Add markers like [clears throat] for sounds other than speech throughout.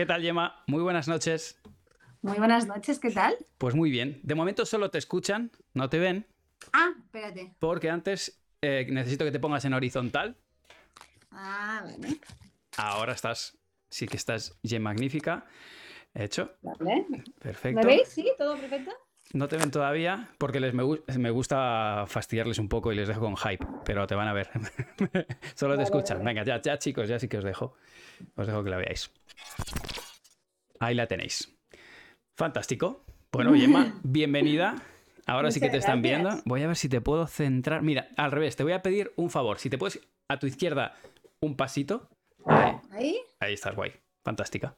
¿Qué tal, Gemma? Muy buenas noches. Muy buenas noches, ¿qué tal? Pues muy bien. De momento solo te escuchan, no te ven. Ah, espérate. Porque antes eh, necesito que te pongas en horizontal. Ah, vale. Ahora estás, sí que estás Gemma magnífica. Hecho. Vale. Perfecto. ¿Me veis? ¿Sí? ¿Todo perfecto? No te ven todavía porque les me, me gusta fastidiarles un poco y les dejo con hype, pero te van a ver. [laughs] Solo te escuchan. Venga, ya, ya chicos, ya sí que os dejo. Os dejo que la veáis. Ahí la tenéis. Fantástico. Bueno, Gemma, [laughs] bienvenida. Ahora sí que te están gracias. viendo. Voy a ver si te puedo centrar. Mira, al revés, te voy a pedir un favor. Si te puedes a tu izquierda un pasito. Ahí. ¿Ahí? Ahí estás, guay. Fantástica.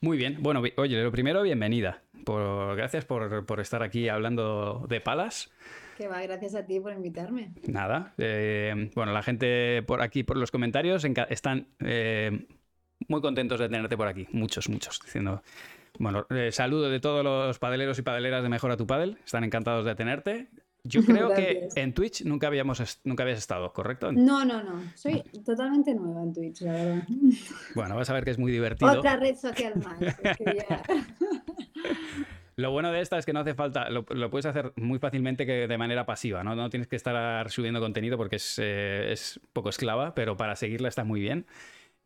Muy bien. Bueno, oye, lo primero, bienvenida. Por, gracias por, por estar aquí hablando de palas. Que va, gracias a ti por invitarme. Nada. eh, bueno, la gente por aquí, por los comentarios, están eh, muy contentos de tenerte por aquí. Muchos, muchos. Diciendo. Bueno, eh, saludo de todos los padeleros y padeleras de Mejora tu Padel. Están encantados de tenerte. Yo [laughs] creo que en Twitch nunca habíamos nunca habías estado, ¿correcto? No, no, no. Soy totalmente nueva en Twitch, la verdad. [laughs] Bueno, vas a ver que es muy divertido. Otra red social más. es que ya- [laughs] Lo bueno de esta es que no hace falta, lo, lo puedes hacer muy fácilmente que de manera pasiva, ¿no? No tienes que estar subiendo contenido porque es, eh, es poco esclava, pero para seguirla está muy bien.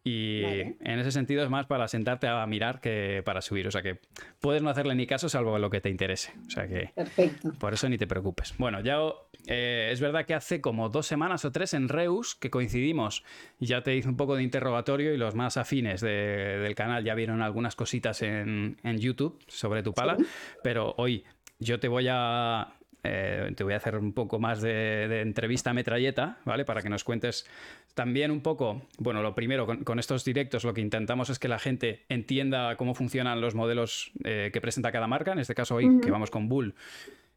Y Vale. en ese sentido es más para sentarte a mirar que para subir. O sea que puedes no hacerle ni caso salvo lo que te interese. O sea que Perfecto. por eso ni te preocupes. Bueno, ya eh, es verdad que hace como dos semanas o tres en Reus que coincidimos, ya te hice un poco de interrogatorio y los más afines de- del canal ya vieron algunas cositas en, en YouTube sobre tu pala, Sí. pero hoy yo te voy a... eh, te voy a hacer un poco más de, de entrevista metralleta, ¿vale? Para que nos cuentes también un poco, bueno, lo primero, con, con estos directos lo que intentamos es que la gente entienda cómo funcionan los modelos eh, que presenta cada marca, en este caso hoy que vamos con Bull,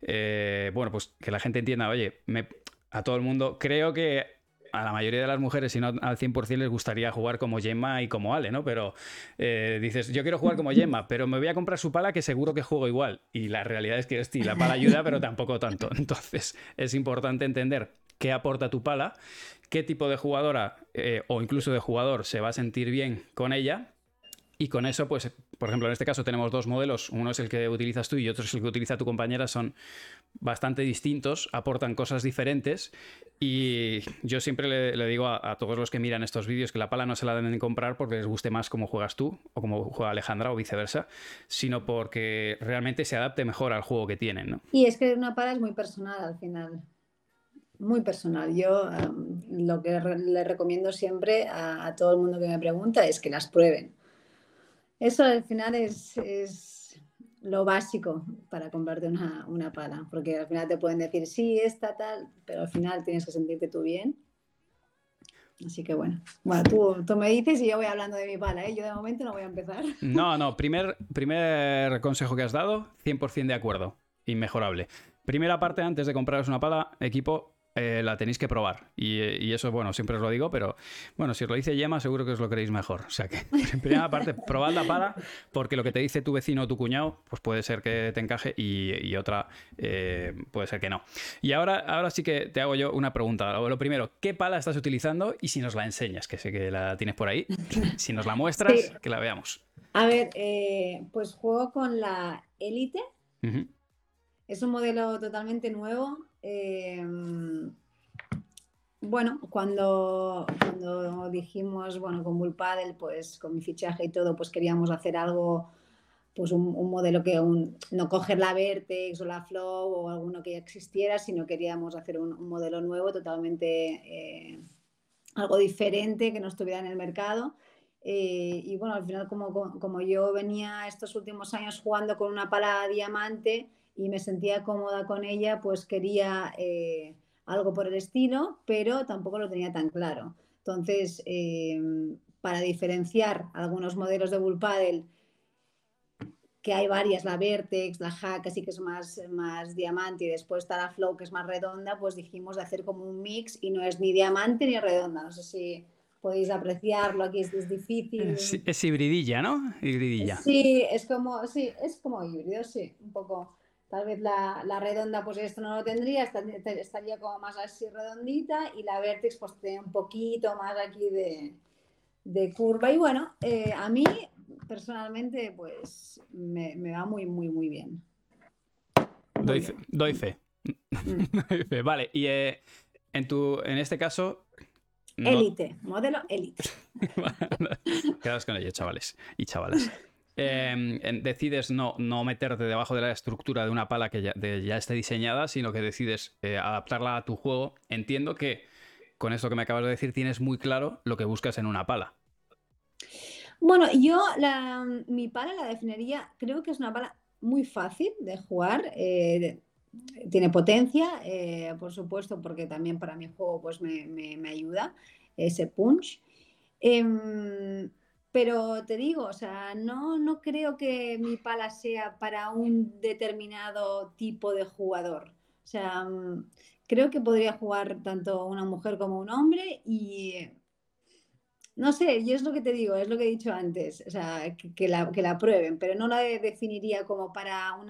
eh, bueno, pues que la gente entienda, oye, me- a todo el mundo, creo que a la mayoría de las mujeres, si no al 100% les gustaría jugar como Gemma y como Ale, ¿no? Pero eh, dices, yo quiero jugar como [laughs] Gemma, pero me voy a comprar su pala que seguro que juego igual. Y la realidad es que, hostia, la pala ayuda, pero tampoco tanto. [laughs] Entonces, es importante entender qué aporta tu pala, qué tipo de jugadora eh, o incluso de jugador se va a sentir bien con ella y con eso, pues, por ejemplo, en este caso tenemos dos modelos. Uno es el que utilizas tú y otro es el que utiliza tu compañera. Son bastante distintos, aportan cosas diferentes. Y yo siempre le, le digo a, a todos los que miran estos vídeos que la pala no se la deben comprar porque les guste más cómo juegas tú o cómo juega Alejandra o viceversa, sino porque realmente se adapte mejor al juego que tienen, ¿no? Y es que una pala es muy personal al final. Muy personal. Yo em, lo que re- le recomiendo siempre a, a todo el mundo que me pregunta es que las prueben. Eso al final es, es lo básico para comprarte una, una pala, porque al final te pueden decir sí, esta tal, pero al final tienes que sentirte tú bien. Así que bueno, tú, tú me dices y yo voy hablando de mi pala, ¿eh? Yo de momento no voy a empezar. [laughs] No, no, primer, primer consejo que has dado, 100% de acuerdo, inmejorable. Primera parte, antes de compraros una pala, equipo, eh, la tenéis que probar. Y, y eso, bueno, siempre os lo digo, pero bueno, si os lo dice Yema, seguro que os lo queréis mejor. O sea que, [laughs] primera parte, probad la pala, porque lo que te dice tu vecino o tu cuñado, pues puede ser que te encaje y, y otra eh, puede ser que no. Y ahora, ahora sí que te hago yo una pregunta. Lo lo primero, ¿qué pala estás utilizando? Y si nos la enseñas, que sé que la tienes por ahí, si nos la muestras, Sí. que la veamos. A ver, eh, pues juego con la Elite. Es un modelo totalmente nuevo. Eh, bueno, cuando, cuando dijimos, bueno, con Bull Paddle, pues con mi fichaje y todo, pues queríamos hacer algo, pues un, modelo que no coger la Vertex o la Flow o alguno que ya existiera, sino queríamos hacer un, modelo nuevo, totalmente eh, algo diferente que no estuviera en el mercado. Eh, y bueno, al final como- como yo venía estos últimos años jugando con una pala diamante y me sentía cómoda con ella, pues quería eh, algo por el estilo, pero tampoco lo tenía tan claro. Entonces, eh, para diferenciar algunos modelos de Bull Paddle, que hay varias, la Vertex, la Hack, así que es más, más diamante, y después está la Flow, que es más redonda, pues dijimos de hacer como un mix y no es ni diamante ni redonda. No sé si podéis apreciarlo, aquí es, es difícil. Es, es hibridilla, ¿no? Hibridilla. Sí, es como, sí, es como híbrido, sí, un poco. Tal vez la, la redonda, pues esto no lo tendría, esta- te- estaría como más así redondita y la Vertex pues tiene un poquito más aquí de, de curva. Y bueno, eh, a mí personalmente, pues me, va muy, muy, muy bien. doy, fe. Mm. [laughs] vale, y eh, en, tu, en este caso... Élite, modelo élite. [laughs] Quedas con ello, chavales y chavalas. Em, decides no, no, meterte debajo de la estructura de una pala que ya, ya esté diseñada, sino que decides eh, adaptarla a tu juego. Entiendo que con esto que me acabas de decir tienes muy claro lo que buscas en una pala. Bueno, yo mi pala la definiría, creo que es una pala muy fácil de jugar. Eh, tiene potencia, eh, por supuesto, porque también para mi juego pues me, ayuda ese punch. Em, pero te digo, o sea, no, no creo que mi pala sea para un determinado tipo de jugador. O sea, mm, creo que podría jugar tanto una mujer como un hombre y no sé, yo es lo que te digo, es lo que he dicho antes, o sea, que, la, que la prueben, pero no la definiría como para un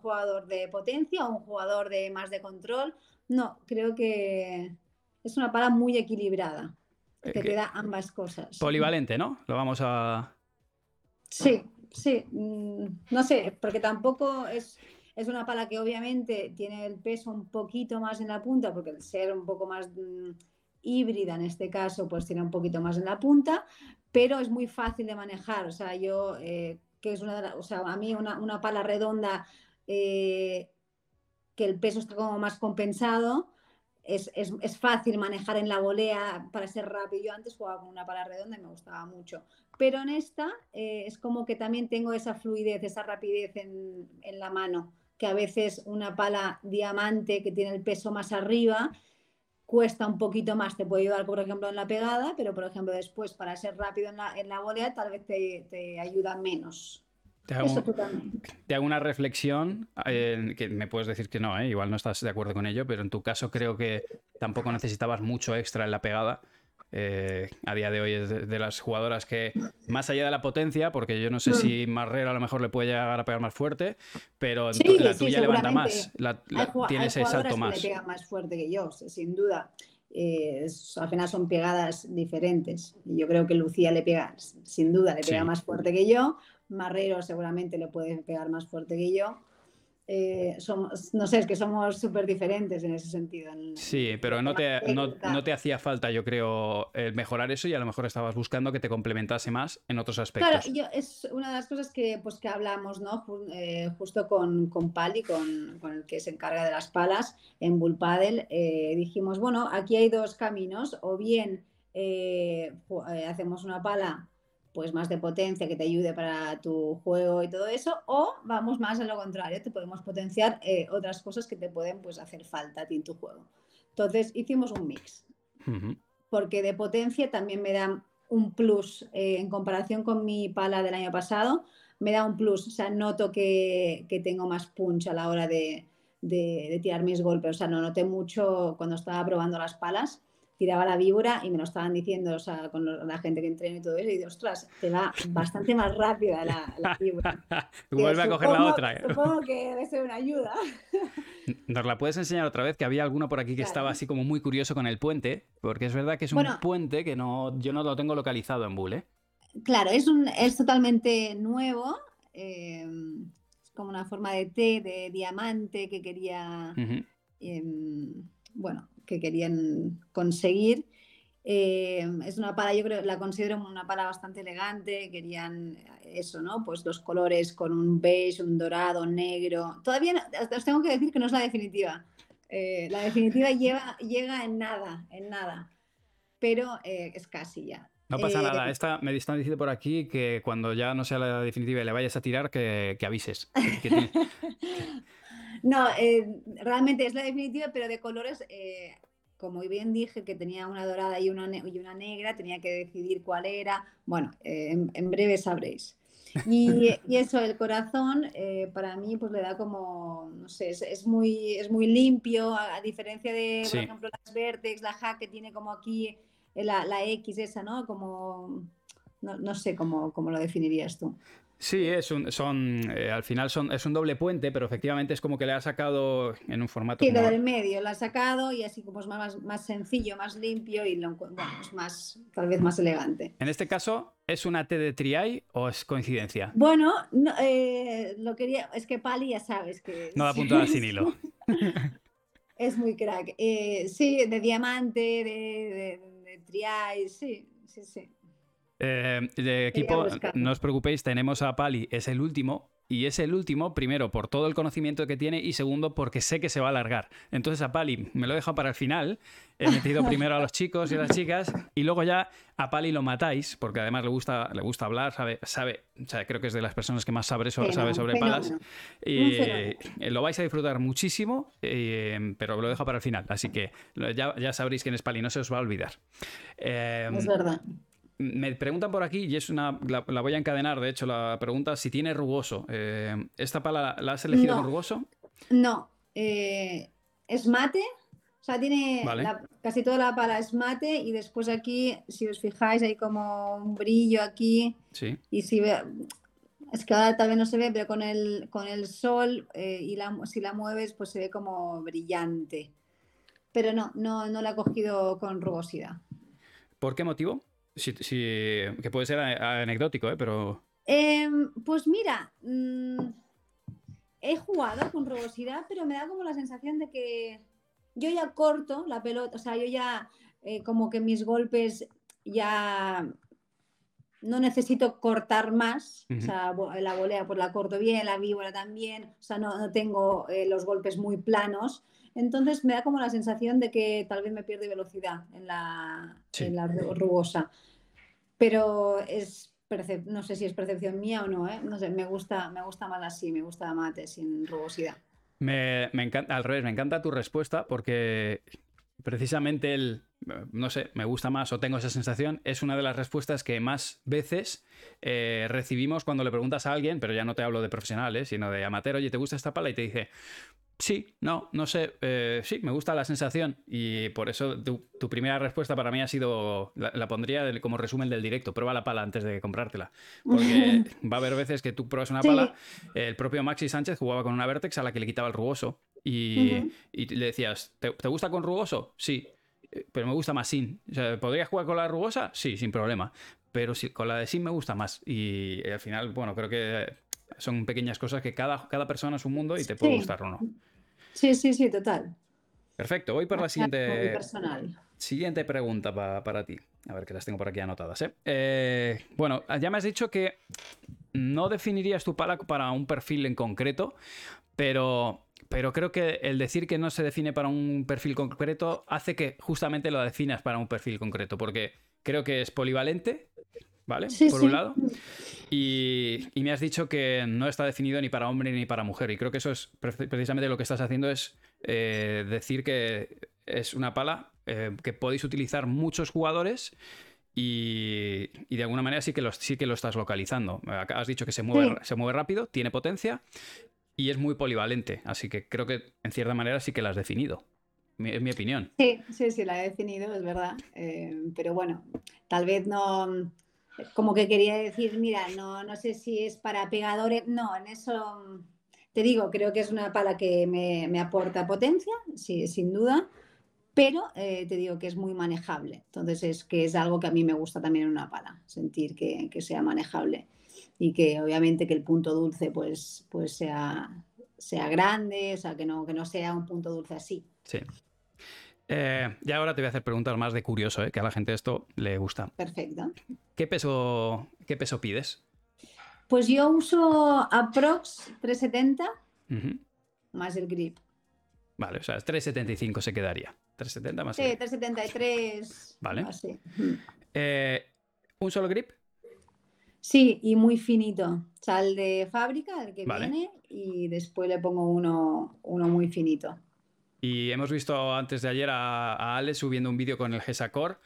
jugador de potencia o un jugador de más de control. No, creo que es una pala muy equilibrada, que te da ambas cosas. Polivalente, ¿no? Lo vamos a... Sí, sí, mm, no sé, porque tampoco es, es una pala que obviamente tiene el peso un poquito más en la punta, porque el ser un poco más mm, híbrida en este caso, pues tiene un poquito más en la punta, pero es muy fácil de manejar. O sea, yo, eh, que es una de o sea, a mí una, pala redonda eh, que el peso está como más compensado, es, fácil manejar en la volea para ser rápido. Yo antes jugaba con una pala redonda y me gustaba mucho. Pero en esta eh, es como que también tengo esa fluidez, esa rapidez en, en la mano, que a veces una pala diamante que tiene el peso más arriba cuesta un poquito más, te puede ayudar, por ejemplo, en la pegada, pero por ejemplo después para ser rápido en la, en la volea tal vez te, ayuda menos. Te hago, una reflexión, eh, que me puedes decir que no, eh, igual no estás de acuerdo con ello, pero en tu caso creo que tampoco necesitabas mucho extra en la pegada eh, a día de hoy es de, las jugadoras que, más allá de la potencia, porque yo no sé si Marrero a lo mejor le puede llegar a pegar más fuerte, pero la tuya levanta más, tiene ese salto más. Que le pega más fuerte que yo, sin duda. Eh, al final son pegadas diferentes. Yo creo que Lucía le pega, sin duda, le pega más fuerte que yo. Marrero seguramente le puede pegar más fuerte que yo. Eh, somos, no sé, es que somos súper diferentes en ese sentido. sí, pero no te, no, te, hacía falta, yo creo, mejorar eso y a lo mejor estabas buscando que te complementase más en otros aspectos. Claro, es una de las cosas que, pues, que hablamos, ¿no? Eh, justo con, con Pali, con, con, el que se encarga de las palas en Bullpadel, eh, dijimos, bueno, aquí hay dos caminos, o bien hacemos una pala pues más de potencia que te ayude para tu juego y todo eso, o vamos más a lo contrario, te podemos potenciar eh, otras cosas que te pueden pues hacer falta a ti en tu juego. Entonces hicimos un mix, porque de potencia también me da un plus eh, en comparación con mi pala del año pasado, me da un plus, o sea, noto que, tengo más punch a la hora de, de tirar mis golpes, o sea, no noté mucho cuando estaba probando las palas tiraba la víbora y me lo estaban diciendo, o sea, con la gente que entrena y todo eso, y digo, ostras, te va bastante más rápida la, la [laughs] víbora. Vuelve a coger la otra. ¿eh? Supongo que debe ser una ayuda. ¿Nos la puedes enseñar otra vez? Que había alguno por aquí que estaba así como muy curioso con el puente, porque es verdad que es un puente que no, yo no lo tengo localizado en Bull, ¿eh? Claro, es, un, es totalmente nuevo. Eh, es como una forma de T, de diamante que quería... Em, bueno, que querían conseguir. Eh, es una pala, yo creo, la considero una pala bastante elegante, querían eso, ¿no? Pues los colores con un beige, un dorado, negro. Todavía os tengo que decir que no es la definitiva. Eh, la definitiva [laughs] lleva, llega en nada, en nada. Pero eh, es casi ya. No pasa nada. Esta, me están diciendo por aquí que cuando ya no sea la definitiva y le vayas a tirar, que, avises. [laughs] [laughs] No, eh, realmente es la definitiva, pero de colores, eh, como bien dije, que tenía una dorada y una, y una negra, tenía que decidir cuál era. Bueno, eh, en, breve sabréis. [laughs] Y, eso, el corazón, para mí, pues le da como, no sé, es, muy, es muy limpio, a, diferencia de, por ejemplo, las Vertex, la Hack, que tiene como aquí la, la X esa, ¿no? Como, no, no sé cómo, cómo, lo definirías tú. Sí, es un, son, eh, al final son, es un doble puente, pero efectivamente es como que le ha sacado en un formato. Sí, lo del medio, lo ha sacado y así como es más, más sencillo, más limpio y lo, bueno, es más, tal vez más elegante. En este caso, ¿es una T de Triay o es coincidencia? Bueno, eh, lo quería, es que Pali ya sabes que. No da [laughs] puntada sin hilo. [laughs] es muy crack. Eh, sí, de diamante, de, de, de Triay, sí, sí, sí. Eh, de equipo, no os preocupéis, tenemos a Pali, es el último. Y es el último, primero, por todo el conocimiento que tiene y segundo, porque sé que se va a alargar. Entonces a Pali me lo he dejado para el final. He metido primero a los chicos y a las chicas y luego ya a Pali lo matáis, porque además le gusta, le gusta hablar, sabe, sabe, o sea, creo que es de las personas que más sabe sobre, sabe sobre palas. Y lo vais a disfrutar muchísimo, eh, pero lo dejo para el final. Así que ya, ya sabréis quién es Pali, no se os va a olvidar. Eh, es verdad. Me preguntan por aquí, y es una. La, voy a encadenar, de hecho, la pregunta si tiene rugoso. Eh, ¿Esta pala la has elegido con rugoso? No. Eh, es mate. O sea, tiene. casi toda la pala es mate. Y después aquí, si os fijáis, hay como un brillo aquí. Sí. Y si ve, Es que ahora tal vez no se ve, pero con el, con el sol eh, y la, si la mueves, pues se ve como brillante. Pero no, no, no la he cogido con rugosidad. ¿Por qué motivo? Que puede ser anecdótico, ¿eh? pero... Em, pues mira, mm, he jugado con rugosidad, pero me da como la sensación de que yo ya corto la pelota, o sea, yo ya eh, como que mis golpes ya no necesito cortar más, o sea, la volea pues la corto bien, la víbora también, o sea, no, tengo eh, los golpes muy planos, entonces me da como la sensación de que tal vez me pierde velocidad en la, en la rugosa pero es no sé si es percepción mía o no, ¿eh? no sé, me gusta, me gusta más así, me gusta mate sin rugosidad. Me, encanta, al revés, me encanta tu respuesta porque precisamente el, no sé, me gusta más o tengo esa sensación, es una de las respuestas que más veces eh, recibimos cuando le preguntas a alguien, pero ya no te hablo de profesionales, sino de amateur, oye, ¿te gusta esta pala? Y te dice, Sí, no, no sé. Eh, sí, me gusta la sensación y por eso tu, primera respuesta para mí ha sido, la, pondría como resumen del directo, prueba la pala antes de comprártela. Porque [laughs] va a haber veces que tú pruebas una pala, el propio Maxi Sánchez jugaba con una Vertex a la que le quitaba el rugoso y, le decías, ¿te, gusta con rugoso? Sí, pero me gusta más sin. O ¿Podrías jugar con la rugosa? Sí, sin problema. Pero si, con la de sin me gusta más. Y, al final, bueno, creo que son pequeñas cosas que cada, cada persona es un mundo y te puede gustar o no. Sí, sí, sí, total. Perfecto, voy por la siguiente, siguiente pregunta para ti. A ver, que las tengo por aquí anotadas. ¿eh? ¿eh? bueno, ya me has dicho que no definirías tu pala para un perfil en concreto, pero, pero creo que el decir que no se define para un perfil concreto hace que justamente lo definas para un perfil concreto, porque creo que es polivalente, ¿vale? Por un lado. Y, me has dicho que no está definido ni para hombre ni para mujer. Y creo que eso es precisamente lo que estás haciendo es eh, decir que es una pala eh, que podéis utilizar muchos jugadores. Y, de alguna manera sí que, lo, sí que lo estás localizando. Has dicho que se mueve, se mueve rápido, tiene potencia y es muy polivalente. Así que creo que en cierta manera sí que la has definido. Es mi opinión. Sí, sí, sí, la he definido, es verdad. Eh, pero bueno, tal vez no como que quería decir, mira, no, no sé si es para pegadores, no, en eso te digo, creo que es una pala que me, aporta potencia, sí, sin duda, pero eh, te digo que es muy manejable. Entonces es que es algo que a mí me gusta también en una pala, sentir que, sea manejable y que obviamente que el punto dulce pues, pues sea, sea grande, o sea, que no, que no sea un punto dulce así. Sí. Eh, ya ahora te voy a hacer preguntas más de curioso, eh, que a la gente esto le gusta. Perfecto. ¿Qué peso, qué peso pides? Pues yo uso aprox 370 más el grip. Vale, o sea, 375 se quedaría. 370 más. Sí, 373. Vale. Eh, ¿Un solo grip? Sí, y muy finito. Sal de fábrica, el que viene, y después le pongo uno, uno muy finito. Y hemos visto antes de ayer a, Ale subiendo un vídeo con el GESACOR.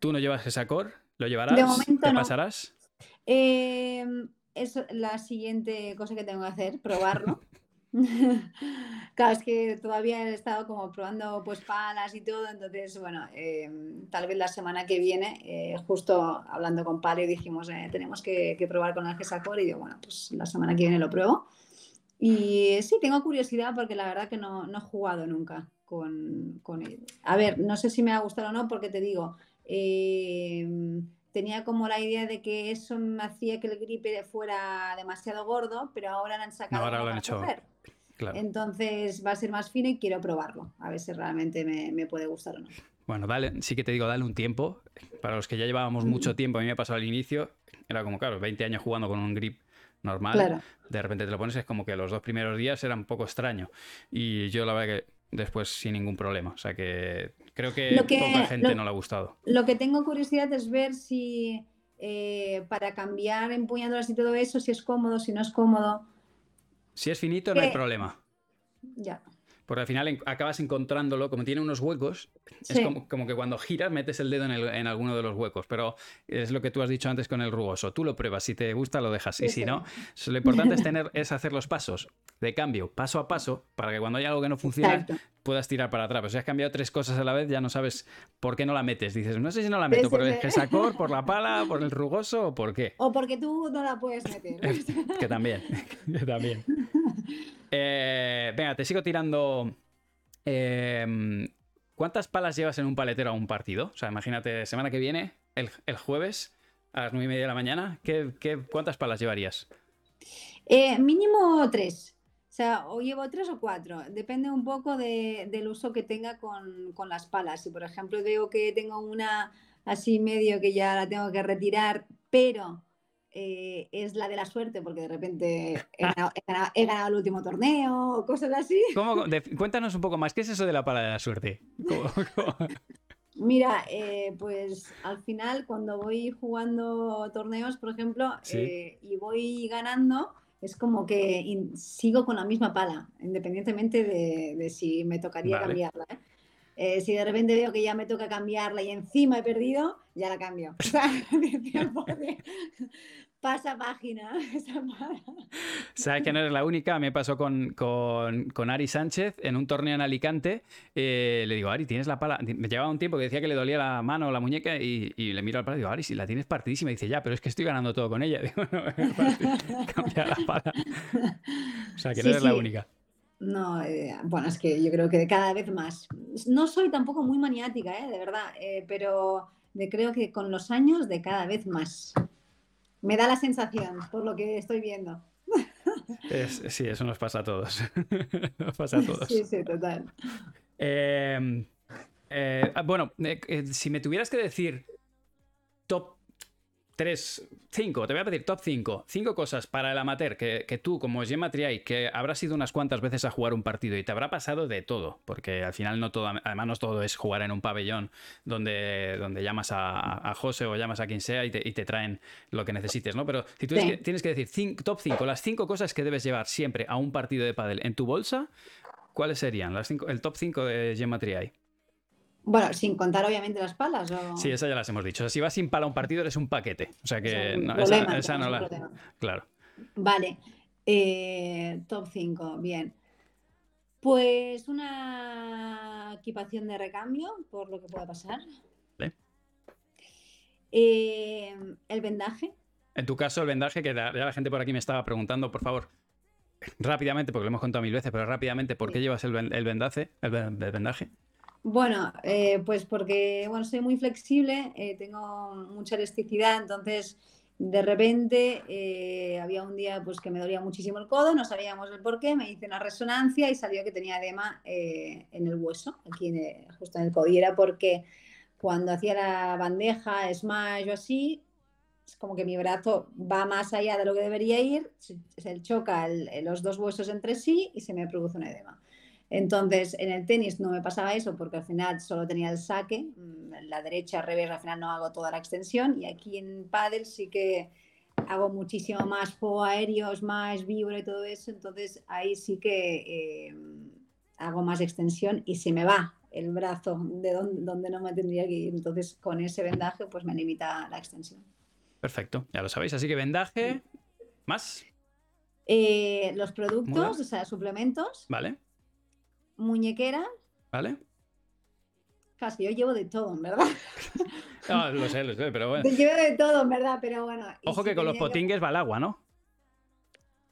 ¿Tú no llevas GESACOR? ¿Lo llevarás? De momento ¿Te pasarás? Em, es la siguiente cosa que tengo que hacer, probarlo. [laughs] [laughs] claro, es que todavía he estado como probando pues palas y todo, entonces, bueno, em, tal vez la semana que viene, eh, justo hablando con Pali, dijimos, eh, tenemos que, probar con el Gesacor y digo, bueno, pues la semana que viene lo pruebo. Y sí, tengo curiosidad porque la verdad que no, no he jugado nunca con, con él. A ver, no sé si me ha gustado o no porque te digo, em, tenía como la idea de que eso me hacía que el gripe fuera demasiado gordo, pero ahora lo han sacado ahora lo han hecho. Entonces va a ser más fino y quiero probarlo, a ver si realmente me, puede gustar o no. Bueno, dale, sí que te digo, dale un tiempo. Para los que ya llevábamos mucho tiempo, a mí me ha pasado al inicio, era como, claro, 20 años jugando con un grip normal, de repente te lo pones, es como que los dos primeros días era un poco extraño. Y yo la verdad que después sin ningún problema. O sea que creo que, poca gente no le ha gustado. Lo que tengo curiosidad es ver si eh, para cambiar empuñándolas y todo eso, si es cómodo, si no es cómodo. Si es finito, no hay problema. Ya. Porque al final acabas encontrándolo, como tiene unos huecos, es como, que cuando giras metes el dedo en, alguno de los huecos. Pero es lo que tú has dicho antes con el rugoso. Tú lo pruebas, si te gusta lo dejas. y si no, lo importante es, [laughs] tener, es hacer los pasos de cambio, paso a paso, para que cuando haya algo que no funciona, puedas tirar para atrás. Pero si has cambiado tres cosas a la vez, ya no sabes por qué no la metes. Dices, no sé si no la meto por el gesacor, por la [laughs] pala, por el rugoso o por qué. O porque tú no la puedes meter. [laughs] que también, [laughs] que también. Eh, venga, te sigo tirando. Em, ¿Cuántas palas llevas en un paletero a un partido? O sea, imagínate, semana que viene, el, jueves, a las nueve y media de la mañana, ¿qué, cuántas palas llevarías? Eh, mínimo tres. O sea, o llevo tres o cuatro. Depende un poco del uso que tenga con, con, las palas. Si, por ejemplo, veo que tengo una así medio que ya la tengo que retirar, pero eh, es la de la suerte, porque de repente [laughs] he ganado, el último torneo o cosas así. [laughs] cuéntanos un poco más, ¿qué es eso de la pala de la suerte? [laughs] Mira, eh, pues al final cuando voy jugando torneos, por ejemplo, eh, y voy ganando, es como que sigo con la misma pala, independientemente de, si me tocaría cambiarla. si de repente veo que ya me toca cambiarla y encima he perdido, ya la cambio. [laughs] [laughs] pasa página. [laughs] Sabes que no eres la única. Me pasó con, con, Ari Sánchez en un torneo en Alicante. Eh, le digo, Ari, tienes la pala. Me llevaba un tiempo que decía que le dolía la mano o la muñeca y, le miro al pala y digo, Ari, si la tienes partidísima. Y dice, ya, pero es que estoy ganando todo con ella. [laughs] Digo, no, cambia la pala. O sea, que no eres la única. No, eh, bueno, es que yo creo que cada vez más. No soy tampoco muy maniática, ¿eh? de verdad, eh, pero creo que con los años de cada vez más. Me da la sensación, por lo que estoy viendo. sí, eso nos pasa a todos. [laughs] nos pasa a todos. Sí, sí, total. Em, eh, bueno, eh, eh, si me tuvieras que decir top 3, 5, te voy a pedir top 5. 5 cosas para el amateur que, tú, como Gemma Triay, que habrás ido unas cuantas veces a jugar un partido y te habrá pasado de todo, porque al final no todo, además no todo es jugar en un pabellón donde, donde llamas a, José o llamas a quien sea y te, traen lo que necesites, ¿no? Pero si tú tienes que decir top 5, las 5 cosas que debes llevar siempre a un partido de pádel en tu bolsa, ¿cuáles serían? Las cinco, el top 5 de Gemma Triay. Bueno, sin contar obviamente las palas. Sí, esa ya las hemos dicho. si vas sin pala a un partido, eres un paquete. O sea que esa, no la. Claro. Vale. Eh, top 5, bien. Pues una equipación de recambio, por lo que pueda pasar. Eh, el vendaje. En tu caso, el vendaje, que ya la gente por aquí me estaba preguntando, por favor, rápidamente, porque lo hemos contado mil veces, pero rápidamente, ¿por qué llevas el, vendaje? el vendaje? Bueno, eh, pues porque bueno, soy muy flexible, eh, tengo mucha elasticidad, entonces de repente eh, había un día pues que me dolía muchísimo el codo, no sabíamos el por qué, me hice una resonancia y salió que tenía edema en el hueso, aquí justo en el codo. Y era porque cuando hacía la bandeja, smash o así, es como que mi brazo va más allá de lo que debería ir, se, choca los dos huesos entre sí y se me produce un edema. Entonces, en el tenis no me pasaba eso porque al final solo tenía el saque, mm, la derecha, al revés, al final no hago toda la extensión y aquí en pádel sí que hago muchísimo más juego aéreos, más vibro y todo eso, entonces ahí sí que eh, hago más extensión y se me va el brazo de donde, no me tendría que ir, entonces con ese vendaje pues me limita la extensión. Perfecto, ya lo sabéis, así que vendaje, más. Eh, los productos, o sea, suplementos. Vale. Muñequera. Vale. Casi yo llevo de todo, en verdad. [laughs] No, lo sé, lo sé, pero bueno. [laughs] Llevo de todo, en verdad, pero bueno. Ojo que con los potingues va el agua, ¿no?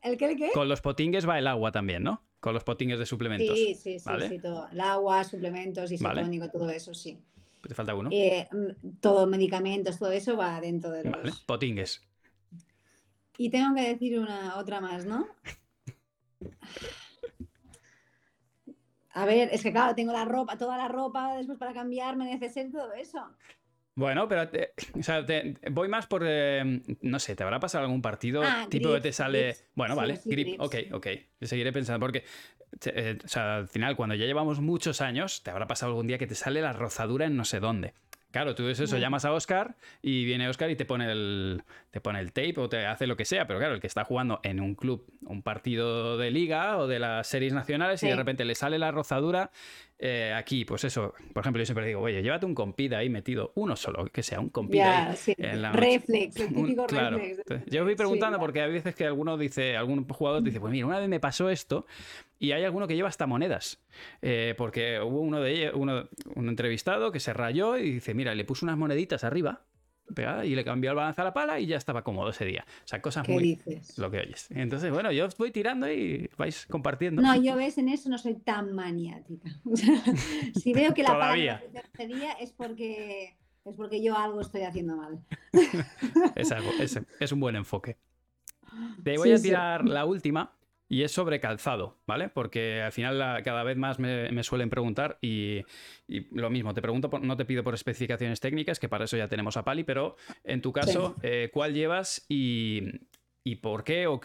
¿El qué, el qué? Con los potingues va el agua también, ¿no? Con los potingues de suplementos. Sí, sí, sí, sí, todo. El agua, suplementos, isotónico, todo eso, sí. ¿Te falta uno? Eh, mm, todo, medicamentos, todo eso va dentro de los... Vale, potingues. Y tengo que decir una otra más, ¿no? [laughs] A ver, es que claro, tengo la ropa, toda la ropa después para cambiarme, necesito todo eso. Bueno, pero o sea, voy más por, eh, no sé, ¿te habrá pasado algún partido ah, tipo que te sale... Bueno, vale, grip, ok, ok, seguiré pensando porque, eh, o sea, al final, cuando ya llevamos muchos años, te habrá pasado algún día que te sale la rozadura en no sé dónde. Claro, tú es eso, llamas a Oscar y viene Oscar y te pone el te pone el tape o te hace lo que sea, pero claro, el que está jugando en un club, un partido de liga o de las series nacionales y de repente le sale la rozadura eh, aquí, pues eso, por ejemplo, yo siempre digo, oye, llévate un compida ahí metido, uno solo, que sea un compida. En la reflex, el típico reflex. Yo voy preguntando porque a veces que alguno dice, algún jugador dice, pues mira, una vez me pasó esto y hay alguno que lleva hasta monedas. Eh, porque hubo uno de ellos, uno, un entrevistado que se rayó y dice, mira, le puso unas moneditas arriba y le cambió el balance a la pala y ya estaba cómodo ese día. O sea, cosas muy... Lo que oyes. Entonces, bueno, yo voy tirando y vais compartiendo. No, yo [laughs] ves, en eso no soy tan maniática. [laughs] si veo que la pala ese día es porque, es porque yo algo estoy haciendo mal. es, es, un buen enfoque. Te [laughs] voy a tirar la última, y es sobre calzado, ¿vale? Porque al final cada vez más me, suelen preguntar y, lo mismo, te pregunto, no te pido por especificaciones técnicas, que para eso ya tenemos a Pali, pero en tu caso, eh, ¿cuál llevas y, por qué o,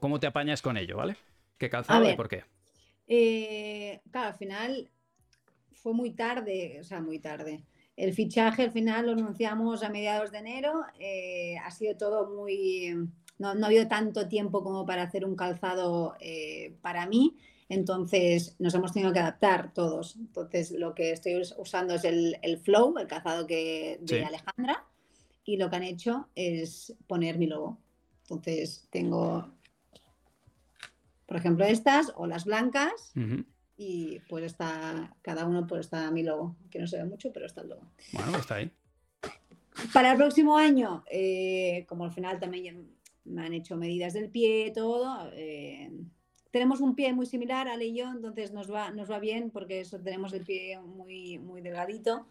cómo te apañas con ello, ¿vale? ¿Qué calzado y por qué? Eh, claro, al final fue muy tarde, o sea, muy tarde. El fichaje al final lo anunciamos a mediados de enero, eh, ha sido todo muy no, no ha habido tanto tiempo como para hacer un calzado eh, para mí, entonces nos hemos tenido que adaptar todos. Entonces lo que estoy usando es el, Flow, el calzado que, de Alejandra, y lo que han hecho es poner mi logo. Entonces tengo, por ejemplo, estas o las blancas. Y pues está, cada uno pues está mi logo, que no se ve mucho, pero está el logo. Bueno, está ahí. Para el próximo año, eh, como al final también me han hecho medidas del pie, todo. Eh, tenemos un pie muy similar, Ale y yo, entonces nos va, nos va bien porque eso, tenemos el pie muy, muy delgadito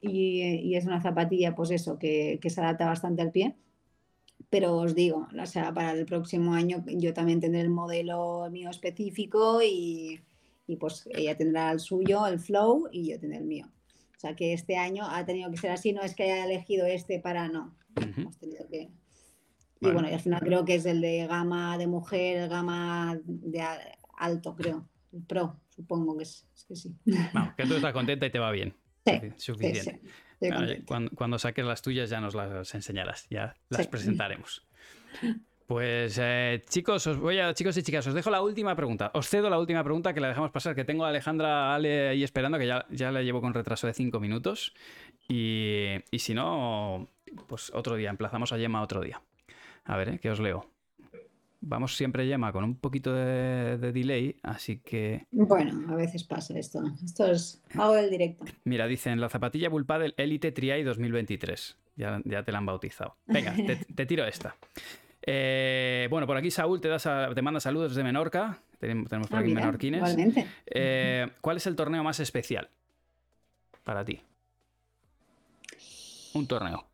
y, es una zapatilla, pues eso, que, se adapta bastante al pie. Pero os digo, o sea, para el próximo año yo también tendré el modelo mío específico y, pues ella tendrá el suyo, el flow, y yo tendré el mío. O sea que este año ha tenido que ser así, no es que haya elegido este para no. Hemos tenido que, y bueno, y al final creo que es el de gama de mujer, gama de alto, creo. El pro, supongo que es, que sí. Bueno, que tú estás [laughs] contenta y te va bien. Sí, suficiente. cuando, saques las tuyas ya nos las enseñarás, ya las presentaremos. [laughs] Pues eh, chicos, os voy a, chicos y chicas, os dejo la última pregunta. Os cedo la última pregunta que la dejamos pasar, que tengo a Alejandra Ale ahí esperando, que ya, ya la llevo con retraso de cinco minutos. Y, y si no, pues otro día, emplazamos a Yema otro día. A ver, ¿eh? que os leo. Vamos siempre, Yema, con un poquito de, delay, así que... Bueno, a veces pasa esto. Esto es algo del directo. [laughs] Mira, dicen la zapatilla del Elite Triai 2023. Ya, ya te la han bautizado. Venga, [laughs] te, tiro esta. Eh, bueno, por aquí Saúl te, te manda saludos desde Menorca. Tenemos, por ah, aquí menorquines. Igualmente. Eh, ¿Cuál es el torneo más especial para ti? Un torneo.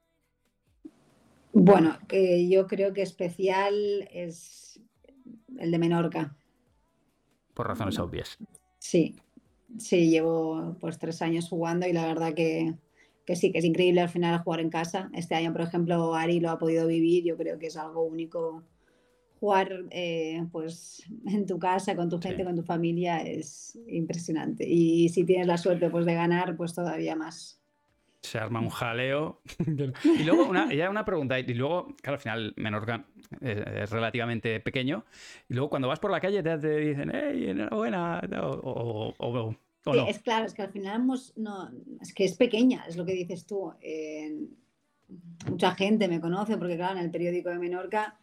Bueno, yo creo que especial es el de Menorca. Por razones obvias. Sí, sí, llevo pues tres años jugando y la verdad que, sí, que es increíble al final jugar en casa. Este año, por ejemplo, Ari lo ha podido vivir, yo creo que es algo único. Jugar eh, pues en tu casa, con tu gente, con tu familia, es impresionante. Y si tienes la suerte pues, de ganar, pues todavía más se arma un [laughs] jaleo. y luego, una, ya una pregunta, y luego, claro, al final Menorca es, relativamente pequeño, y luego cuando vas por la calle te, dicen, ¡hey, enhorabuena! O, o, no. Es claro, es que al final no, es que es pequeña, es lo que dices tú. mucha gente me conoce porque, claro, en el periódico de Menorca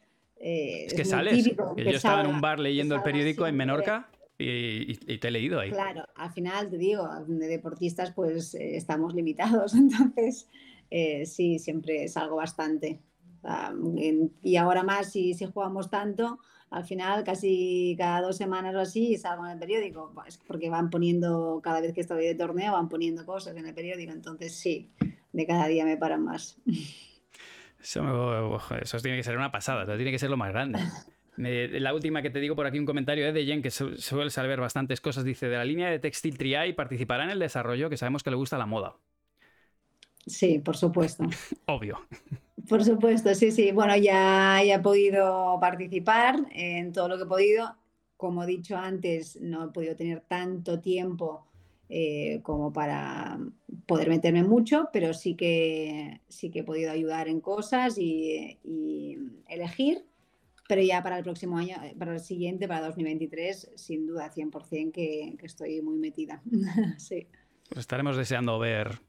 eh, Es que muy sales. típico que yo estaba en un bar leyendo el periódico en. Menorca y, y- te he leído ahí. Claro, al final te digo, de deportistas pues eh, estamos limitados, [laughs] entonces eh, sí, siempre salgo bastante. O sea, en- y ahora más, si, si jugamos tanto, al final casi cada dos semanas o así salgo en el periódico, pues, porque van poniendo, cada vez que estoy de torneo, van poniendo cosas en el periódico, entonces sí, de cada día me paran más. [laughs] Eso, eso tiene que ser una pasada, eso tiene que ser lo más grande. [laughs] La última que te digo por aquí, un comentario de Jen, que su- suele saber bastantes cosas. Dice, de la línea de Textil Triai participará en el desarrollo, que sabemos que le gusta la moda. Sí, por supuesto. [laughs] Obvio. Por supuesto, sí, sí. Bueno, ya, ya he podido participar en todo lo que he podido. Como he dicho antes, no he podido tener tanto tiempo eh, como para poder meterme mucho, pero sí que, sí que he podido ayudar en cosas y, y elegir. Pero ya para el próximo año, eh, para el siguiente, para 2023, sin duda 100% que, que estoy muy metida. [laughs] Sí. Pues estaremos deseando ver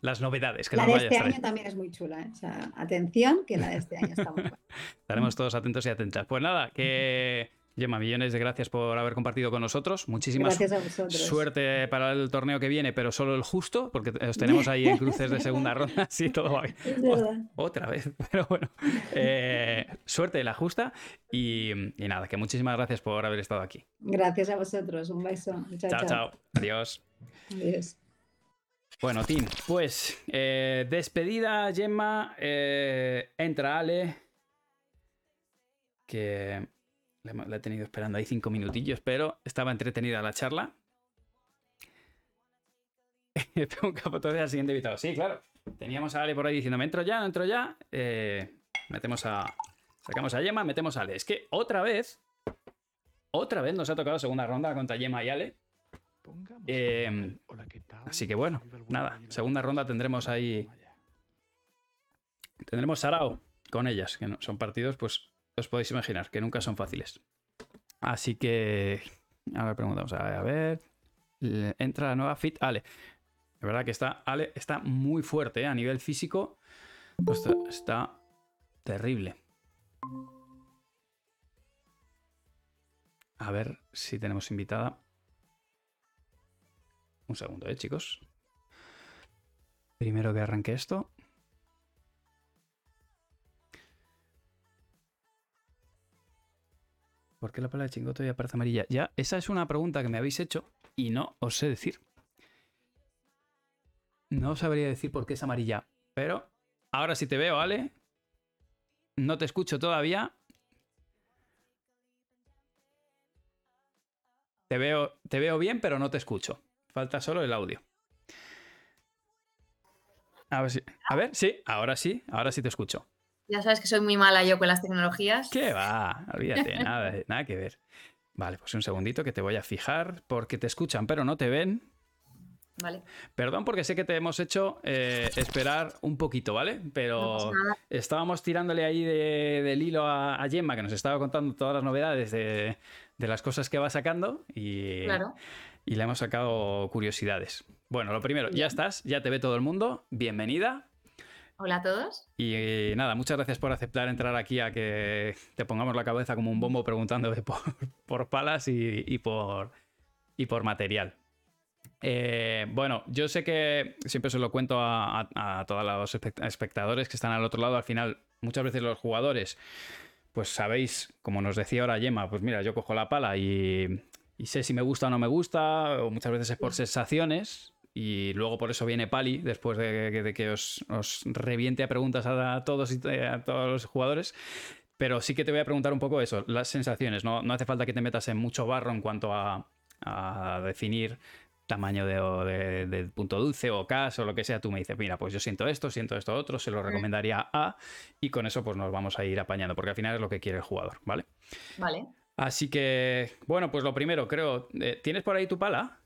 las novedades que La de este año también es muy chula. ¿eh? O sea, atención, que la de este año está muy [laughs] buena. Estaremos todos atentos y atentas. Pues nada, que Gemma, millones de gracias por haber compartido con nosotros. Muchísimas Gracias a vosotros. suerte para el torneo que viene, pero solo el justo, porque os tenemos ahí en cruces de segunda ronda. [laughs] Sí, todo va bien. Verdad. Otra vez, [laughs] pero bueno. Eh, suerte de la justa y, y nada, que muchísimas gracias por haber estado aquí. Gracias a vosotros. Un beso. Chao, Chao, chao. chao. Adiós. Adiós. Bueno, Tim, pues eh, despedida, Gemma. eh, entra Ale. Que la la he tenido esperando ahí cinco minutillos, pero estaba entretenida la charla. Tengo un foto del siguiente invitado. Sí, claro. Teníamos a Ale por ahí diciéndome, entro ya, no entro ya. Eh, metemos a. Sacamos a Gemma, metemos a Ale. Es que otra vez. Otra vez nos ha tocado segunda ronda contra Gemma y Ale. Eh, así que bueno, nada, segunda ronda tendremos ahí. Tendremos Sarao con ellas, que no, son partidos, pues os podéis imaginar, que nunca son fáciles. Así que. Ahora preguntamos, a ver, a ver. Le- Entra la nueva Fit Ale. De verdad que está, Ale está muy fuerte ¿eh? a nivel físico. está terrible. A ver si tenemos invitada. Un segundo, eh, chicos. Primero que arranque esto. ¿Por qué la pala de chingoto ya aparece amarilla? Ya, esa es una pregunta que me habéis hecho y no os sé decir. No sabría decir por qué es amarilla, pero ahora sí te veo, Ale. No te escucho todavía. Te veo, te veo bien, pero no te escucho. Falta solo el audio. A ver, a ver, sí, ahora sí, ahora sí te escucho. Ya sabes que soy muy mala yo con las tecnologías. ¿Qué va? [laughs] Olvídate, nada, nada que ver. Vale, pues un segundito que te voy a fijar porque te escuchan pero no te ven. Vale. Perdón porque sé que te hemos hecho eh, esperar un poquito, ¿vale? Pero estábamos tirándole ahí de- del hilo a, a Gemma que nos estaba contando todas las novedades de, de las cosas que va sacando y, Claro. y le hemos sacado curiosidades. Bueno, lo primero, ya estás, ya te ve todo el mundo, bienvenida. Hola a todos. Y eh, nada, muchas gracias por aceptar entrar aquí a que te pongamos la cabeza como un bombo preguntándote por, [laughs] por palas y, y por, y por material. Eh, bueno, yo sé que siempre se lo cuento a, a- a todos los espect- espectadores que están al otro lado. Al final, muchas veces los jugadores, pues sabéis, como nos decía ahora Gemma, pues mira, yo cojo la pala y, y sé si me gusta o no me gusta, o muchas veces es por sensaciones. Y luego por eso viene Pali, después de, que- de que os, os reviente a preguntas a, a todos y eh, a todos los jugadores. Pero sí que te voy a preguntar un poco eso, las sensaciones. No, no hace falta que te metas en mucho barro en cuanto a, a definir tamaño de, de- punto dulce o cas o lo que sea. Tú me dices, mira, pues yo siento esto, siento esto otro, se lo recomendaría a. Y con eso pues nos vamos a ir apañando, porque al final es lo que quiere el jugador, ¿vale? Vale. Así que, bueno, pues lo primero, creo, eh, ¿tienes por ahí tu pala?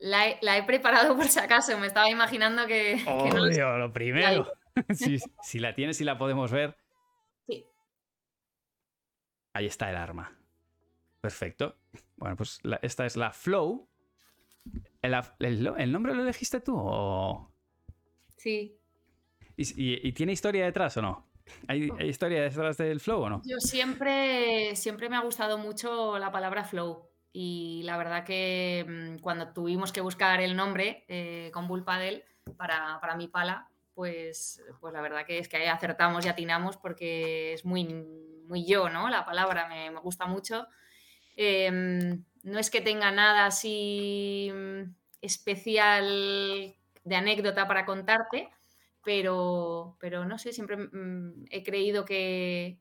La he, la he preparado por si acaso. Me estaba imaginando que, que no. Lo primero. [laughs] si, si la tienes y la podemos ver, Sí. ahí está el arma. Perfecto. Bueno, pues la- esta es la Flow. ¿El, el- el nombre lo elegiste tú? o- Sí. ¿Y, y- y tiene historia detrás o no? ¿Hay, historia detrás del flow o no? Yo siempre, siempre me ha gustado mucho la palabra flow. Y la verdad que mm, cuando tuvimos que buscar el nombre eh, con Bull Paddle para, para, mi pala, pues, pues la verdad que es que ahí acertamos y atinamos porque es muy, muy yo, ¿no? La palabra me, me gusta mucho. Em, no es que tenga nada así mm, especial de anécdota para contarte, pero, pero no sé, siempre mm, he creído que,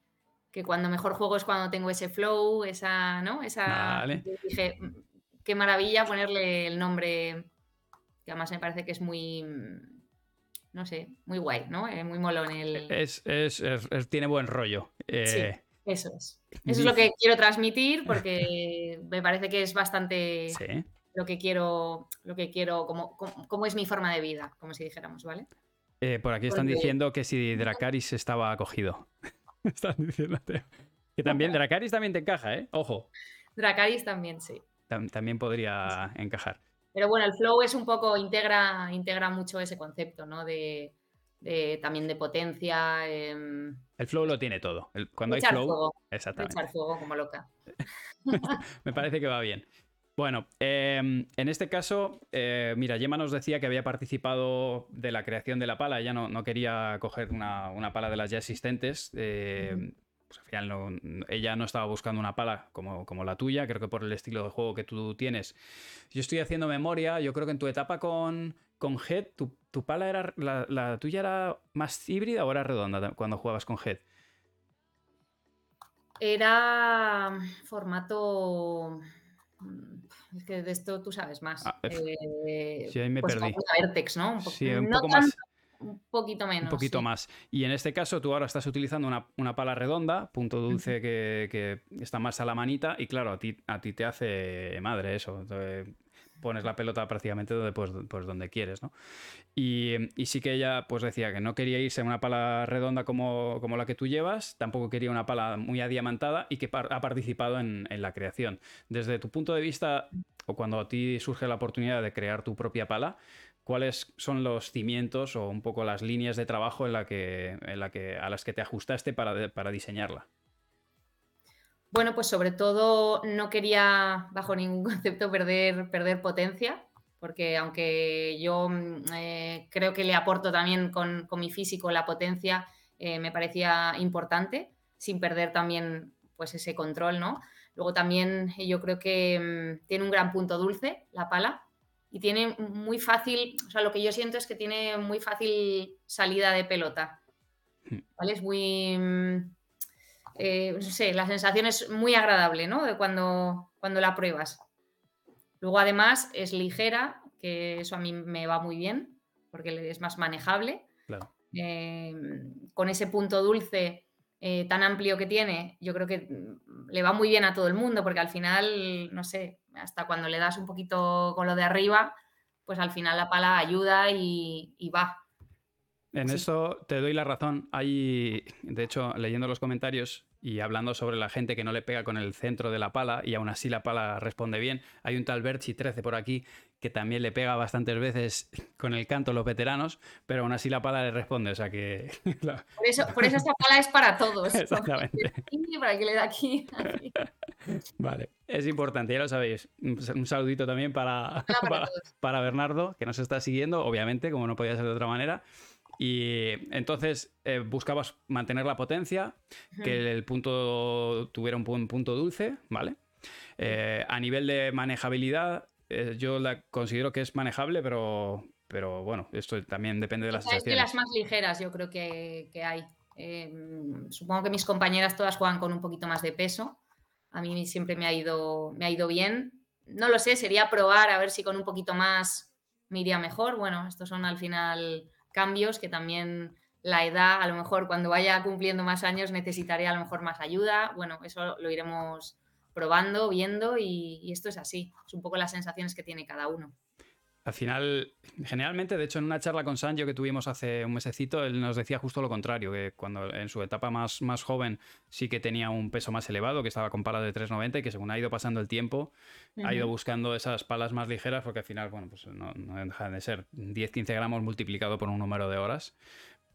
que, cuando mejor juego es cuando tengo ese flow, esa, ¿no? Esa, Dije, mm, qué maravilla ponerle el nombre, que además me parece que es muy, no sé, muy guay, ¿no? Eh, muy molón. El... Es, es, tiene buen rollo. Eh, eso es. Eso es lo que quiero transmitir porque me parece que es bastante lo que quiero, lo que quiero, como, como, es mi forma de vida, como si dijéramos, ¿vale? Eh, por aquí están diciendo que si [laughs] Dracaris estaba acogido. [laughs] están diciendo que también Dracaris también te encaja, ¿eh? Ojo. Dracaris también, sí. también podría encajar. Pero bueno, el flow es un poco, integra, integra mucho ese concepto, ¿no? De, también de potencia. Em, el flow lo tiene todo. cuando hay flow. exactamente. Echar fuego como loca. [laughs] Me parece que va bien. Bueno, em, en este caso, eh, mira, Gemma nos decía que había participado de la creación de la pala. Ella no, no quería coger una, pala de las ya existentes. Eh, pues al final ella no estaba buscando una pala como, como, la tuya, creo que por el estilo de juego que tú tienes. Yo estoy haciendo memoria, yo creo que en tu etapa con, con Head, tu, pala era, la, tuya era más híbrida o era redonda cuando jugabas con Head? Era formato... Es que de esto tú sabes más. Ah, eh, sí, ahí me pues perdí. Vertex, ¿no? Un sí, un poco más un poquito menos. Un poquito más. Y en este caso tú ahora estás utilizando una, pala redonda, punto dulce que, está más a la manita y claro, a ti, a ti te hace madre eso. Pones la pelota prácticamente donde, pues, pues donde quieres, ¿no? Y, sí que ella pues decía que no quería irse a una pala redonda como, como, la que tú llevas, tampoco quería una pala muy adiamantada y que ha participado en, en la creación. Desde tu punto de vista, o cuando a ti surge la oportunidad de crear tu propia pala, cuáles son los cimientos o un poco las líneas de trabajo en la que, en la que, a las que te ajustaste para, para diseñarla. Bueno, pues sobre todo no quería bajo ningún [laughs] concepto perder, perder potencia, porque aunque yo mm, eh, creo que le aporto también con, mi físico la potencia, eh, me parecía importante, sin perder también pues ese control, ¿no? Luego también yo creo que mm, tiene un gran punto dulce la pala, y tiene muy fácil, o sea, lo que yo siento es que tiene muy fácil salida de pelota. Hmm. ¿Vale? Es muy, mm, eh, no sé, la sensación es muy agradable, ¿no? De cuando, cuando la pruebas. Luego, además, es ligera, que eso a mí me va muy bien, porque es más manejable. Claro. Eh, con ese punto dulce eh, tan amplio que tiene, yo creo que mm, le va muy bien a todo el mundo, porque al final, no sé, hasta cuando le das un poquito con lo de arriba, pues al final la pala ayuda y, va. En eso te doy la razón. Hay, de hecho, leyendo los comentarios, y hablando sobre la gente que no le pega con el centro de la pala y aún así la pala responde bien, hay un tal Berchi 13 por aquí que también le pega bastantes veces con el canto los veteranos, pero aún así la pala le responde, o sea que... [laughs] Por, eso, por eso esta pala es para todos. [laughs] Exactamente. Para que le da aquí, [laughs] Vale, es importante, ya lo sabéis. Un saludito también para, para Bernardo, que nos está siguiendo, obviamente, como no podía ser de otra manera. Y entonces eh, buscabas mantener la potencia, que el punto tuviera un punto dulce, ¿vale? Eh, a nivel de manejabilidad, eh, yo la considero que es manejable, pero, pero bueno, esto también depende de las Es de las más ligeras, yo creo que, hay. supongo que mis compañeras todas juegan con un poquito más de peso. A mí siempre me ha ido, me ha ido bien. No lo sé, sería probar a ver si con un poquito más me iría mejor. Bueno, estos son al final cambios que también la edad, a lo mejor cuando vaya cumpliendo más años necesitaré a lo mejor más ayuda. Bueno, eso lo iremos probando, viendo y, esto es así. Es un poco las sensaciones que tiene cada uno. Al final, generalmente, de hecho, en una charla con Sancho que tuvimos hace un mesecito, él nos decía justo lo contrario, que cuando en su etapa más, más joven sí que tenía un peso más elevado, que estaba con palas de 3,90 y que según ha ido pasando el tiempo, ha ido buscando esas palas más ligeras porque al final, bueno, pues no, no dejan de ser 10-15 gramos multiplicado por un número de horas.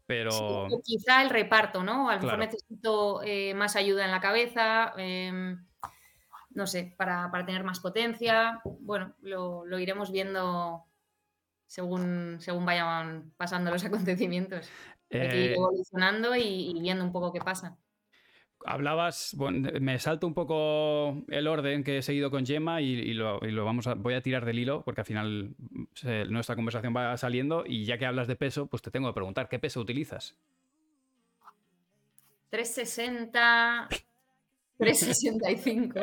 pero... quizá el reparto, ¿no? A lo mejor necesito eh, más ayuda en la cabeza, em, no sé, para, tener más potencia. Bueno, lo, iremos viendo según, según vayan pasando los [laughs] acontecimientos. Hay que ir eh, evolucionando y viendo un poco qué pasa hablabas, bueno, me salto un poco el orden que he seguido con Gemma y, lo, vamos a, voy a tirar del hilo porque al final nuestra conversación va saliendo y ya que hablas de peso, pues te tengo que preguntar, ¿qué peso utilizas? 360, 365.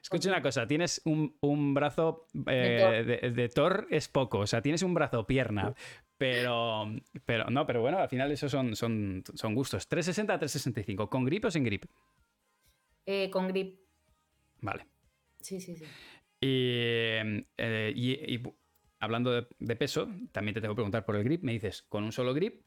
Escucha una cosa, tienes un, brazo eh, de, Thor es poco, o sea, tienes un brazo pierna, pero, pero no, pero bueno, al final esos son, son, son gustos. 360 a 365, ¿con grip o sin grip? Eh, con grip. Vale. Sí, sí, sí. Y, eh, hablando de, peso, también te tengo que preguntar por el grip. Me dices, con un solo grip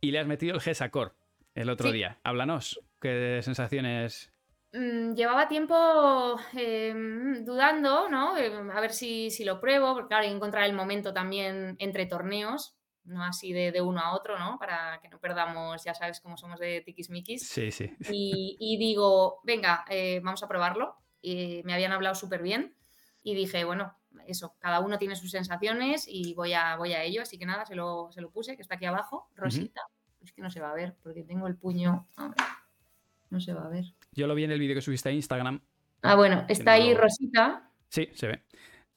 y le has metido el GESACOR el otro día. Háblanos, ¿qué sensaciones Mm, llevaba tiempo em, dudando, ¿no? Em, a ver si, lo pruebo, porque claro, hay que encontrar el momento también entre torneos, no así de, uno a otro, ¿no? Para que no perdamos, ya sabes cómo somos de tiquismiquis. Sí, sí. Y, digo, venga, eh, vamos a probarlo. Y me habían hablado súper bien y dije, bueno, eso, cada uno tiene sus sensaciones y voy a, voy a ello. Así que nada, se lo, se lo puse, que está aquí abajo, rosita. Es que no se va a ver porque tengo el puño. No se va a ver. Yo lo vi en el vídeo que subiste a Instagram. Ah, bueno, está ahí Rosita. Sí, se ve.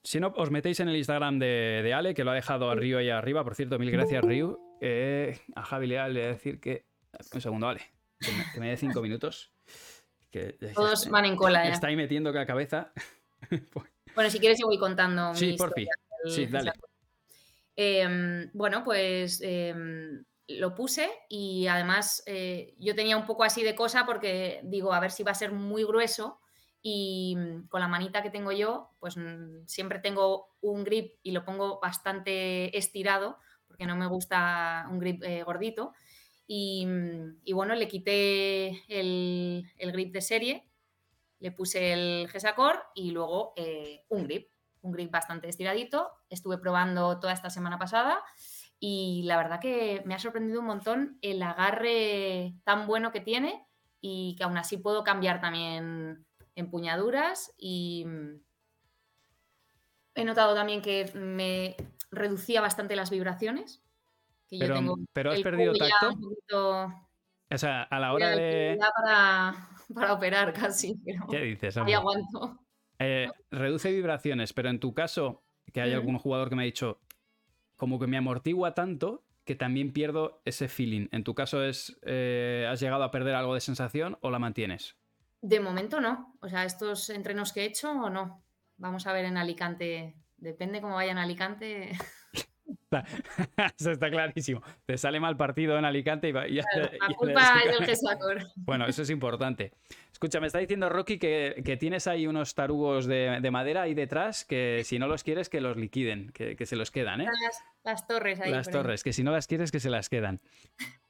Si no, os metéis en el Instagram de, Ale, que lo ha dejado a Río ahí arriba. Por cierto, mil gracias, Río. Eh, a Javi le voy a decir que. Un segundo, Ale. Que me, dé cinco minutos. Todos van en cola, Está ahí metiendo la cabeza. [laughs] bueno, si quieres, yo voy contando. Sí, por fin. Sí, dale. Em, bueno, pues. Em, lo puse y además eh, yo tenía un poco así de cosa porque digo, a ver si va a ser muy grueso y mm, con la manita que tengo yo, pues mm, siempre tengo un grip y lo pongo bastante estirado porque no me gusta un grip eh, gordito. Mm, y, bueno, le quité el, grip de serie, le puse el Gesacor y luego eh, un grip, un grip bastante estiradito. Estuve probando toda esta semana pasada y la verdad que me ha sorprendido un montón el agarre tan bueno que tiene y que aún así puedo cambiar también empuñaduras y mm, he notado también que me reducía bastante las vibraciones. pero, has perdido tacto. O sea, a la hora de. [laughs] Para, operar casi. ¿Qué dices? Aguanto. Eh, reduce vibraciones, pero en tu caso, que hay algún jugador que me ha dicho, como que me amortigua tanto que también pierdo ese feeling. En tu caso es, eh, ¿has llegado a perder algo de sensación o la mantienes? De momento no. O sea, estos entrenos que he hecho o no. Vamos a ver en Alicante. Depende cómo vaya en Alicante. [laughs] [laughs] Eso está clarísimo. Te sale mal partido en Alicante y, ya, la [laughs] culpa es del Gesacor. Bueno, eso es importante. Escucha, me está diciendo Rocky que, tienes ahí unos tarugos de, madera ahí detrás que si no los quieres que los liquiden, que, se los quedan, ¿eh? Las, torres ahí. Las torres, que si no las quieres que se las quedan.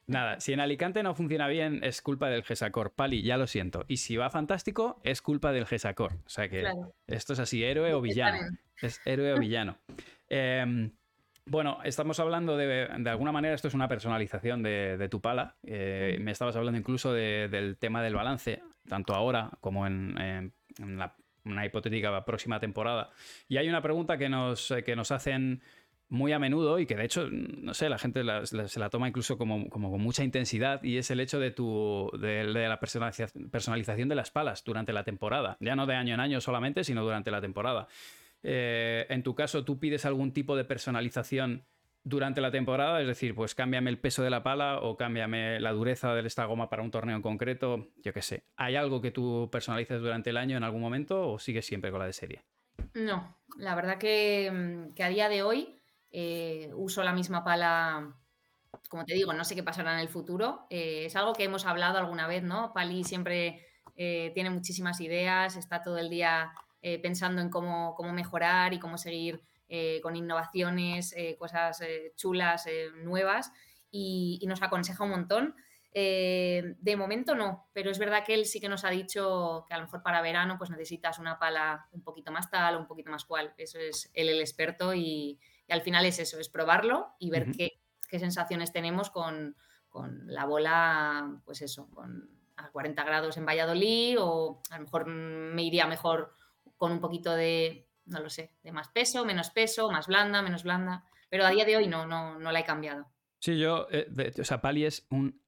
Nada, si en Alicante no funciona bien es culpa del Gesacor. Pali, ya lo siento. Y si va fantástico es culpa del Gesacor. O sea que esto es así, héroe o villano. Es héroe o villano. Eh, bueno, estamos hablando de, de alguna manera, esto es una personalización de, tu pala. Eh, me estabas hablando incluso del tema del balance, tanto ahora como en, una hipotética próxima temporada. Y hay una pregunta que nos, eh, que nos hacen muy a menudo y que de hecho, no sé, la gente se la toma incluso como, como, con mucha intensidad y es el hecho de, tu, de, la personalización de las palas durante la temporada. Ya no de año en año solamente, sino durante la temporada. Eh, en tu caso, tú pides algún tipo de personalización durante la temporada, es decir, pues cámbiame el peso de la pala o cámbiame la dureza de esta goma para un torneo en concreto, yo qué sé. ¿Hay algo que tú personalices durante el año en algún momento o sigues siempre con la de serie? No, la verdad que, mm, a día de hoy eh, uso la misma pala, como te digo, no sé qué pasará en el futuro. Eh, es algo que hemos hablado alguna vez, ¿no? Pali siempre tiene muchísimas ideas, está todo el día eh, pensando en cómo, mejorar y cómo seguir eh, con innovaciones, eh, cosas chulas, nuevas, y, nos aconseja un montón. de momento no, pero es verdad que él sí que nos ha dicho que a lo mejor para verano pues necesitas una pala un poquito más tal o un poquito más cual. Eso es él el experto y, al final es eso, es probarlo y ver qué, qué sensaciones tenemos con, la bola, pues eso, con a 40 grados en Valladolid o a lo mejor me iría mejor con un poquito de, no lo sé, de más peso, menos peso, más blanda, menos blanda, pero a día de hoy no, no, no la he cambiado. Sí, yo, eh, o sea, Pali es un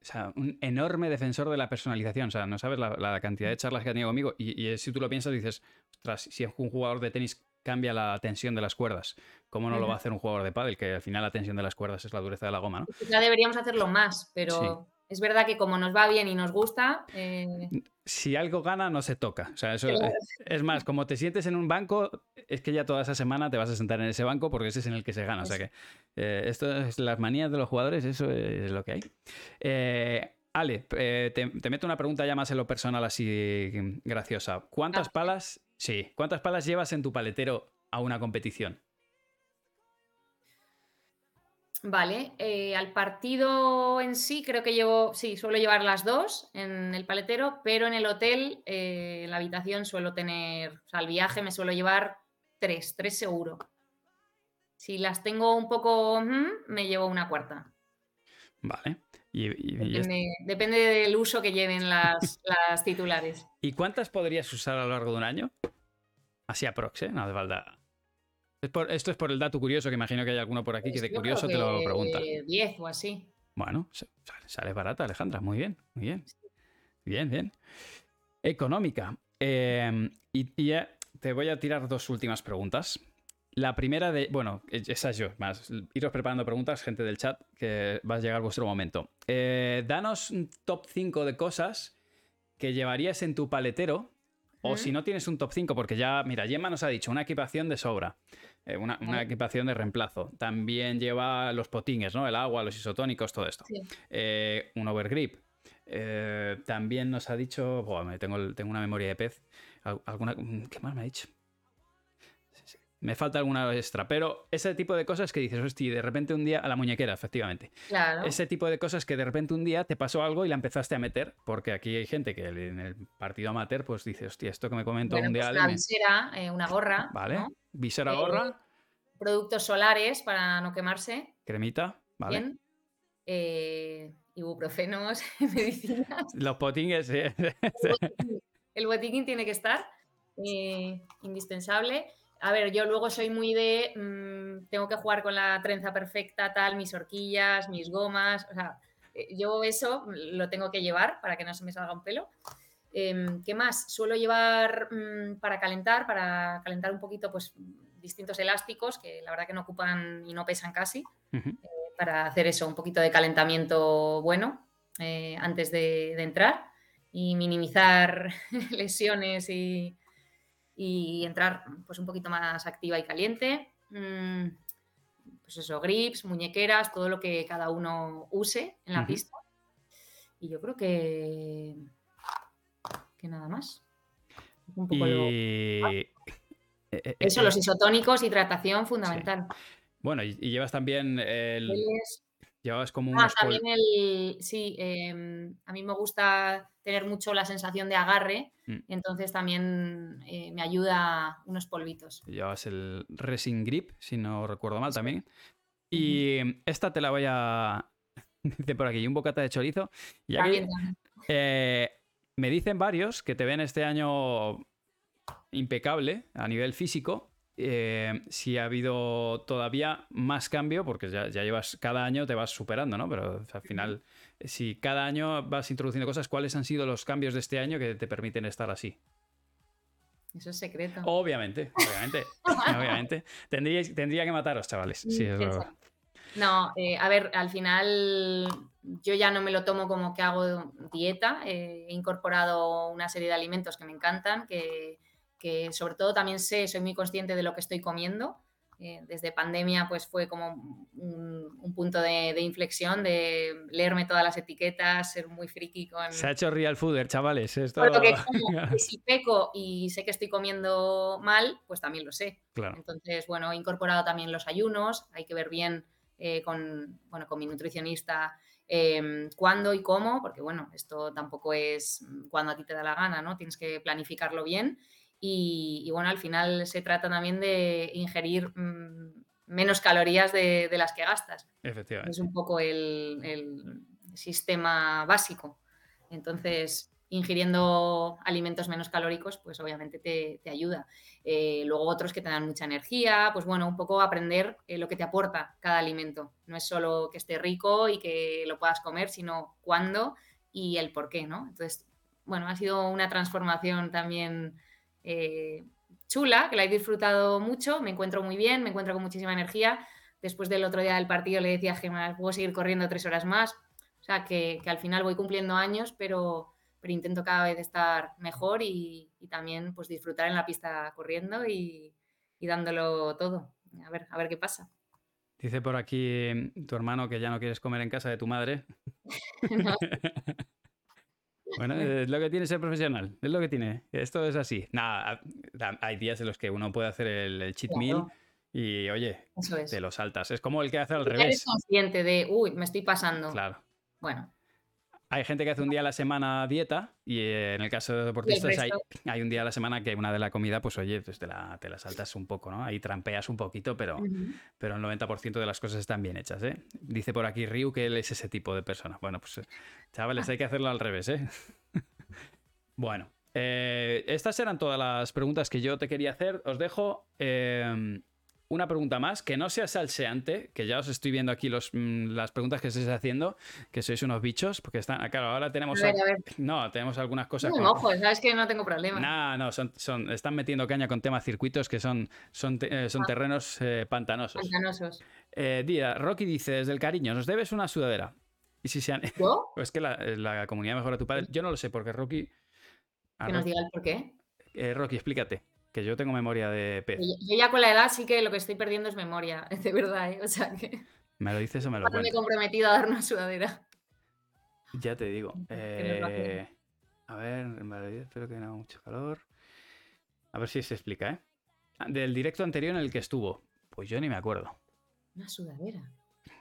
o sea, un enorme defensor de la personalización. O sea, no sabes la, cantidad de charlas que ha tenido conmigo. Y, si tú lo piensas, dices, ostras, si un jugador de tenis cambia la tensión de las cuerdas, ¿cómo no lo va a hacer un jugador de pádel? Que al final la tensión de las cuerdas es la dureza de la goma, ¿no? Ya deberíamos hacerlo más, pero es verdad que como nos va bien y nos gusta. Eh, si algo gana, no se toca. O sea, eso es, más, como te sientes en un banco, es que ya toda esa semana te vas a sentar en ese banco porque ese es en el que se gana. O sea que eh, esto es las manías de los jugadores, eso es lo que hay. Eh, Ale, te, meto una pregunta ya más en lo personal, así graciosa. ¿Cuántas palas, sí, cuántas palas llevas en tu paletero a una competición? Vale, eh, al partido en sí creo que llevo, sí, suelo llevar las dos en el paletero, pero en el hotel, eh, en la habitación suelo tener, o sea, al viaje me suelo llevar tres, tres seguro. Si las tengo un poco, me llevo una cuarta. Vale. depende, del uso que lleven las, [laughs] las, titulares. ¿Y cuántas podrías usar a lo largo de un año? Así aprox, ¿eh? No de falta esto es por el dato curioso, que imagino que hay alguno por aquí que de curioso te lo pregunta. 10 o así. Bueno, sale barata, Alejandra. Muy bien, muy bien. Bien, bien. Económica. Em, y, ya te voy a tirar dos últimas preguntas. La primera de. Bueno, e, esa es yo. Más, iros preparando preguntas, gente del chat, que va a llegar vuestro momento. Eh, danos un top 5 de cosas que llevarías en tu paletero o si no tienes un top 5, porque ya, mira, Gemma nos ha dicho una equipación de sobra, eh, una, equipación de reemplazo. También lleva los potines, ¿no? El agua, los isotónicos, todo esto. Eh, un overgrip. Eh, también nos ha dicho, tengo, tengo una memoria de pez. Alguna, ¿Qué más me ha dicho? Me falta alguna extra. Pero ese tipo de cosas que dices, hostia, de repente un día, a la muñequera, efectivamente. Claro. Ese tipo de cosas que de repente un día te pasó algo y la empezaste a meter, porque aquí hay gente que en el partido amateur, pues dice, hostia, esto que me comentó un día. Pues una visera, eh, una gorra. [laughs] Vale. Visera, eh, gorra. Productos solares para no quemarse. Cremita, vale. Bien. Eh, ibuprofenos, [laughs] medicinas. Los potines, sí. El botiquín tiene que estar. indispensable. A ver, yo luego soy muy de, mm, tengo que jugar con la trenza perfecta, tal, mis horquillas, mis gomas, o sea, eh, yo eso lo tengo que llevar para que no se me salga un pelo. Em, ¿Qué más? Suelo llevar mm, para calentar, para calentar un poquito, pues distintos elásticos que la verdad que no ocupan y no pesan casi, eh, para hacer eso, un poquito de calentamiento bueno eh, antes de entrar y minimizar [laughs] lesiones y, y entrar pues un poquito más activa y caliente. Mm, pues eso, grips, muñequeras, todo lo que cada uno use en la pista. Y yo creo que, que nada más. Un poco eh, eh, Eso, los eh, isotónicos, hidratación fundamental. Bueno, y, llevas también el, Llevabas como un... Ah, también el... Sí, em, a mí me gusta tener mucho la sensación de agarre, mm. entonces también eh, me ayuda unos polvitos. Llevabas el Resin Grip, si no recuerdo mal también. Y esta te la voy a... [laughs] Dice por aquí, un bocata de chorizo. Eh, me dicen varios que te ven este año impecable a nivel físico eh, si ha habido todavía más cambio, porque ya, llevas cada año te vas superando, ¿no? Pero al final, si cada año vas introduciendo cosas, ¿cuáles han sido los cambios de este año que te permiten estar así? Eso es secreto. Obviamente, obviamente, [laughs] obviamente. Tendría, tendría, que mataros, chavales. Sí, es No, eh, a ver, al final yo ya no me lo tomo como que hago dieta. he incorporado una serie de alimentos que me encantan, que que sobre todo también sé, soy muy consciente de lo que estoy comiendo. Eh, desde pandemia pues fue como un, punto de, inflexión de leerme todas las etiquetas, ser muy friki con... Se ha hecho real fooder, chavales. Esto... si peco y sé que estoy comiendo mal, pues también lo sé. Claro. Entonces, bueno, he incorporado también los ayunos, hay que ver bien eh, con, bueno, con mi nutricionista eh, cuándo y cómo, porque bueno, esto tampoco es cuando a ti te da la gana, ¿no? Tienes que planificarlo bien y, bueno, al final se trata también de ingerir mm, menos calorías de, las que gastas. Efectivamente. Es un poco el, sistema básico. Entonces, ingiriendo alimentos menos calóricos, pues obviamente te, ayuda. Eh, luego otros que te dan mucha energía, pues bueno, un poco aprender eh, lo que te aporta cada alimento. No es solo que esté rico y que lo puedas comer, sino cuándo y el por qué, ¿no? Entonces, bueno, ha sido una transformación también eh, chula, que la he disfrutado mucho, me encuentro muy bien, me encuentro con muchísima energía. Después del otro día del partido le decía a Gemma, puedo seguir corriendo tres horas más. O sea, que, al final voy cumpliendo años, pero, pero intento cada vez estar mejor y, también pues disfrutar en la pista corriendo y, y, dándolo todo. A ver, a ver qué pasa. Dice por aquí tu hermano que ya no quieres comer en casa de tu madre. [laughs] [laughs] Bueno, es lo que tiene ser profesional, es lo que tiene. Esto es así. Nada, hay días en los que uno puede hacer el, cheat meal y, oye, te lo saltas. Es como el que hace al revés. Eres consciente de, uy, me estoy pasando. Claro. Bueno, hay gente que hace un día a la semana dieta y eh, en el caso de deportistas hay, un día a la semana que una de la comida, pues oye, pues te la, te la saltas un poco, ¿no? Ahí trampeas un poquito, pero, pero el 90% de las cosas están bien hechas, ¿eh? Dice por aquí Ryu que él es ese tipo de persona. Bueno, pues chavales, hay que hacerlo al revés, ¿eh? [laughs] bueno, eh, estas eran todas las preguntas que yo te quería hacer. Os dejo una pregunta más, que no sea salseante, que ya os estoy viendo aquí los, mm, las preguntas que estáis haciendo, que sois unos bichos, porque están, ah, claro, ahora tenemos... No, tenemos algunas cosas... No, ojo, sabes que no tengo problema. No, no, son, son, están metiendo caña con temas circuitos que son, son, eh, son ah. terrenos eh, pantanosos. Pantanosos. Eh, Día, Rocky dice, desde el cariño, nos debes una sudadera. Y si se han... ¿Yo? [laughs] Pues que la, la comunidad mejora tu padre. Yo no lo sé, porque Rocky... Que nos diga el por qué. Rocky, explícate que yo tengo memoria de pez. Yo ya con la edad sí que lo que estoy perdiendo es memoria, [laughs] de verdad, ¿eh? O sea que... ¿Me lo dices o me lo cuentas? me he comprometido a dar una sudadera. Ya te digo. [laughs] Eh, a ver, espero que no haga mucho calor. A ver si se explica, ¿eh? Ah, del directo anterior en el que estuvo. Pues yo ni me acuerdo. Una sudadera.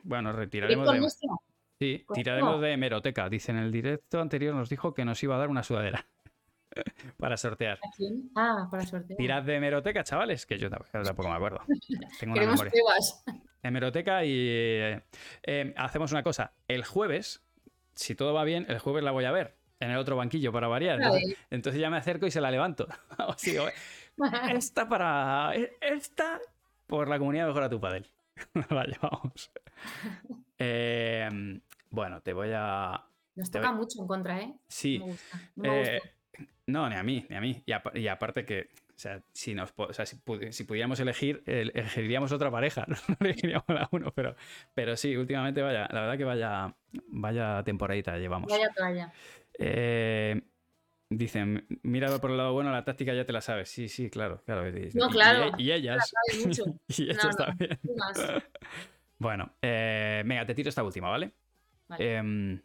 Bueno, retiraremos de... Sí, tiraremos de hemeroteca. Dice, en el directo anterior nos dijo que nos iba a dar una sudadera. [laughs] para sortear. Ah, para sortear. Tirad de hemeroteca, chavales, que yo tampoco me acuerdo. Tengo una memoria. Hemeroteca y eh, eh, hacemos una cosa. El jueves, si todo va bien, el jueves la voy a ver en el otro banquillo para variar. Entonces, ya me acerco y se la levanto. [laughs] [laughs] esta para. Esta por la comunidad mejora tu padel. Vaya, vamos. Eh, bueno, te voy a. Nos toca mucho en contra, ¿eh? Sí. Me no, ni a mí, ni a mí. Y, aparte que, o sea, si, nos, si, pudiéramos elegir, elegiríamos otra pareja, [laughs] no elegiríamos a uno, pero, pero sí, últimamente vaya, la verdad que vaya, vaya temporadita llevamos. Vaya toalla. Eh, dicen, mira por el lado bueno, la táctica ya te la sabes. Sí, sí, claro, claro. No, claro. Y, ellas. [laughs] y ellas también. [laughs] bueno, eh, venga, te tiro esta última, ¿vale? vale.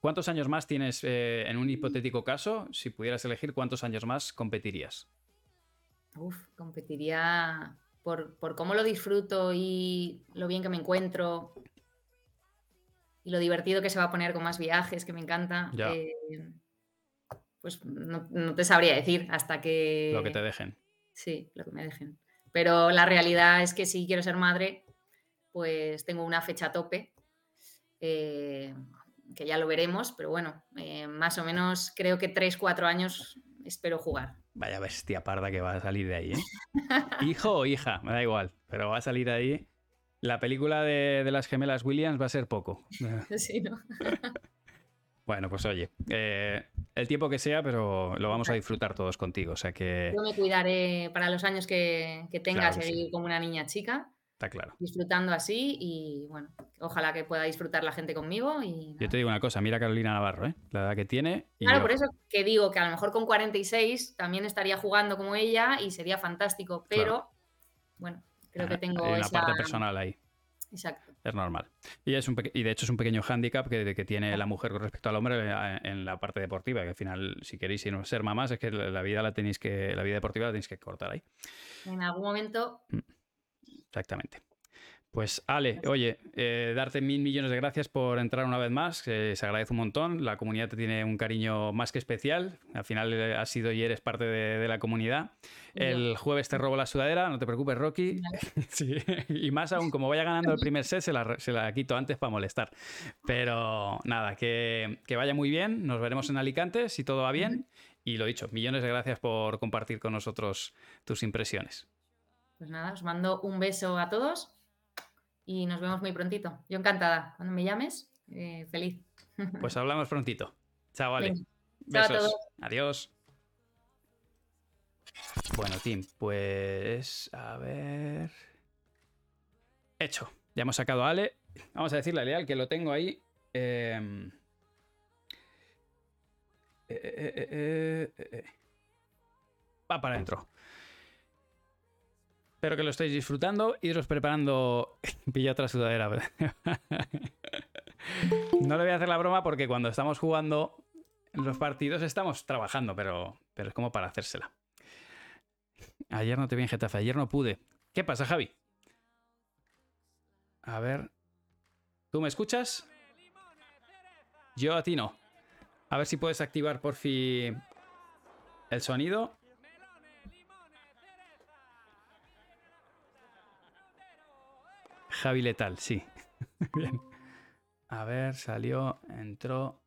¿Cuántos años más tienes eh, en un hipotético caso? Si pudieras elegir, ¿cuántos años más competirías? Uf, competiría por, cómo lo disfruto y lo bien que me encuentro y lo divertido que se va a poner con más viajes, que me encanta. Eh, pues no, no, te sabría decir hasta que... Lo que te dejen. Sí, lo que me dejen. Pero la realidad es que si quiero ser madre, pues tengo una fecha a tope. Eh, que ya lo veremos, pero bueno, eh, más o menos creo que 3-4 años espero jugar. Vaya bestia parda que va a salir de ahí, ¿eh? Hijo o hija, me da igual, pero va a salir de ahí. La película de, las gemelas Williams va a ser poco. [laughs] Sí, ¿no? [laughs] bueno, pues oye, eh, el tiempo que sea, pero lo vamos a disfrutar todos contigo. O sea que. Yo me cuidaré para los años que, tengas, como una niña chica. Está claro. Disfrutando así y bueno, ojalá que pueda disfrutar la gente conmigo. Y Yo te digo una cosa, mira Carolina Navarro, ¿eh? la edad que tiene. claro, por eso que digo que a lo mejor con 46 también estaría jugando como ella y sería fantástico, pero bueno, creo que tengo Hay una parte personal ahí. Exacto. Es normal. Y, es un y de hecho es un pequeño hándicap que, que tiene la mujer con respecto al hombre eh, en la parte deportiva, que al final, si queréis ser mamás, es que la vida la tenéis que, la vida deportiva la tenéis que cortar ahí. En algún momento mm. Exactamente. Pues Ale, oye, eh, darte mil millones de gracias por entrar una vez más, se agradece un montón, la comunidad te tiene un cariño más que especial, al final eh, has sido y eres parte de, la comunidad. El jueves te robo la sudadera, no te preocupes Rocky, [laughs] sí. y más aún, como vaya ganando el primer set, se la, quito antes para molestar. Pero nada, que, que, vaya muy bien, nos veremos en Alicante si todo va bien, y lo dicho, millones de gracias por compartir con nosotros tus impresiones. Pues nada, os mando un beso a todos y nos vemos muy prontito. Yo encantada. Cuando me llames, eh, feliz. [laughs] Pues hablamos prontito. Chao, vale. Besos. Adiós. Bueno, Tim, pues a ver. Hecho. Ya hemos sacado a Ale. Vamos a decirle a Leal que lo tengo ahí. Em, eh, eh, Va para adentro. Espero que lo estéis disfrutando. Iros preparando. [laughs] Pilla otra sudadera. [laughs] no le voy a hacer la broma porque cuando estamos jugando los partidos estamos trabajando, pero, pero es como para hacérsela. Ayer no te vi en Getafe, ayer no pude. ¿Qué pasa, Javi? A ver. ¿Tú me escuchas? Yo a ti no. A ver si puedes activar por fin el sonido. Javi Letal, sí. [laughs] Bien. A ver, salió, entró.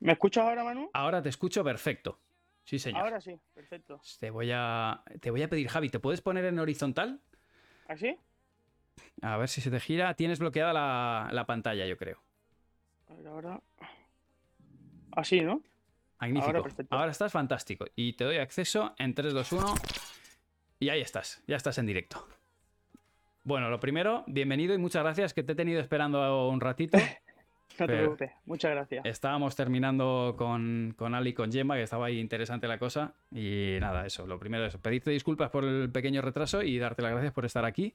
¿Me escuchas ahora, Manu? Ahora te escucho perfecto. Sí, señor. Ahora sí, perfecto. Te voy a, te voy a pedir, Javi, ¿te puedes poner en horizontal? ¿Así? ¿Ah, a ver si se te gira. Tienes bloqueada la, pantalla, yo creo. A ver, ahora. Así, ¿no? Magnífico. Ahora, ahora, estás fantástico. Y te doy acceso en 3, 2, 1. Y ahí estás. Ya estás en directo. Bueno, lo primero, bienvenido y muchas gracias que te he tenido esperando un ratito. [laughs] no te preocupes, muchas gracias. Estábamos terminando con, con Ali y con Gemma, que estaba ahí interesante la cosa. Y nada, eso, lo primero es pedirte disculpas por el pequeño retraso y darte las gracias por estar aquí.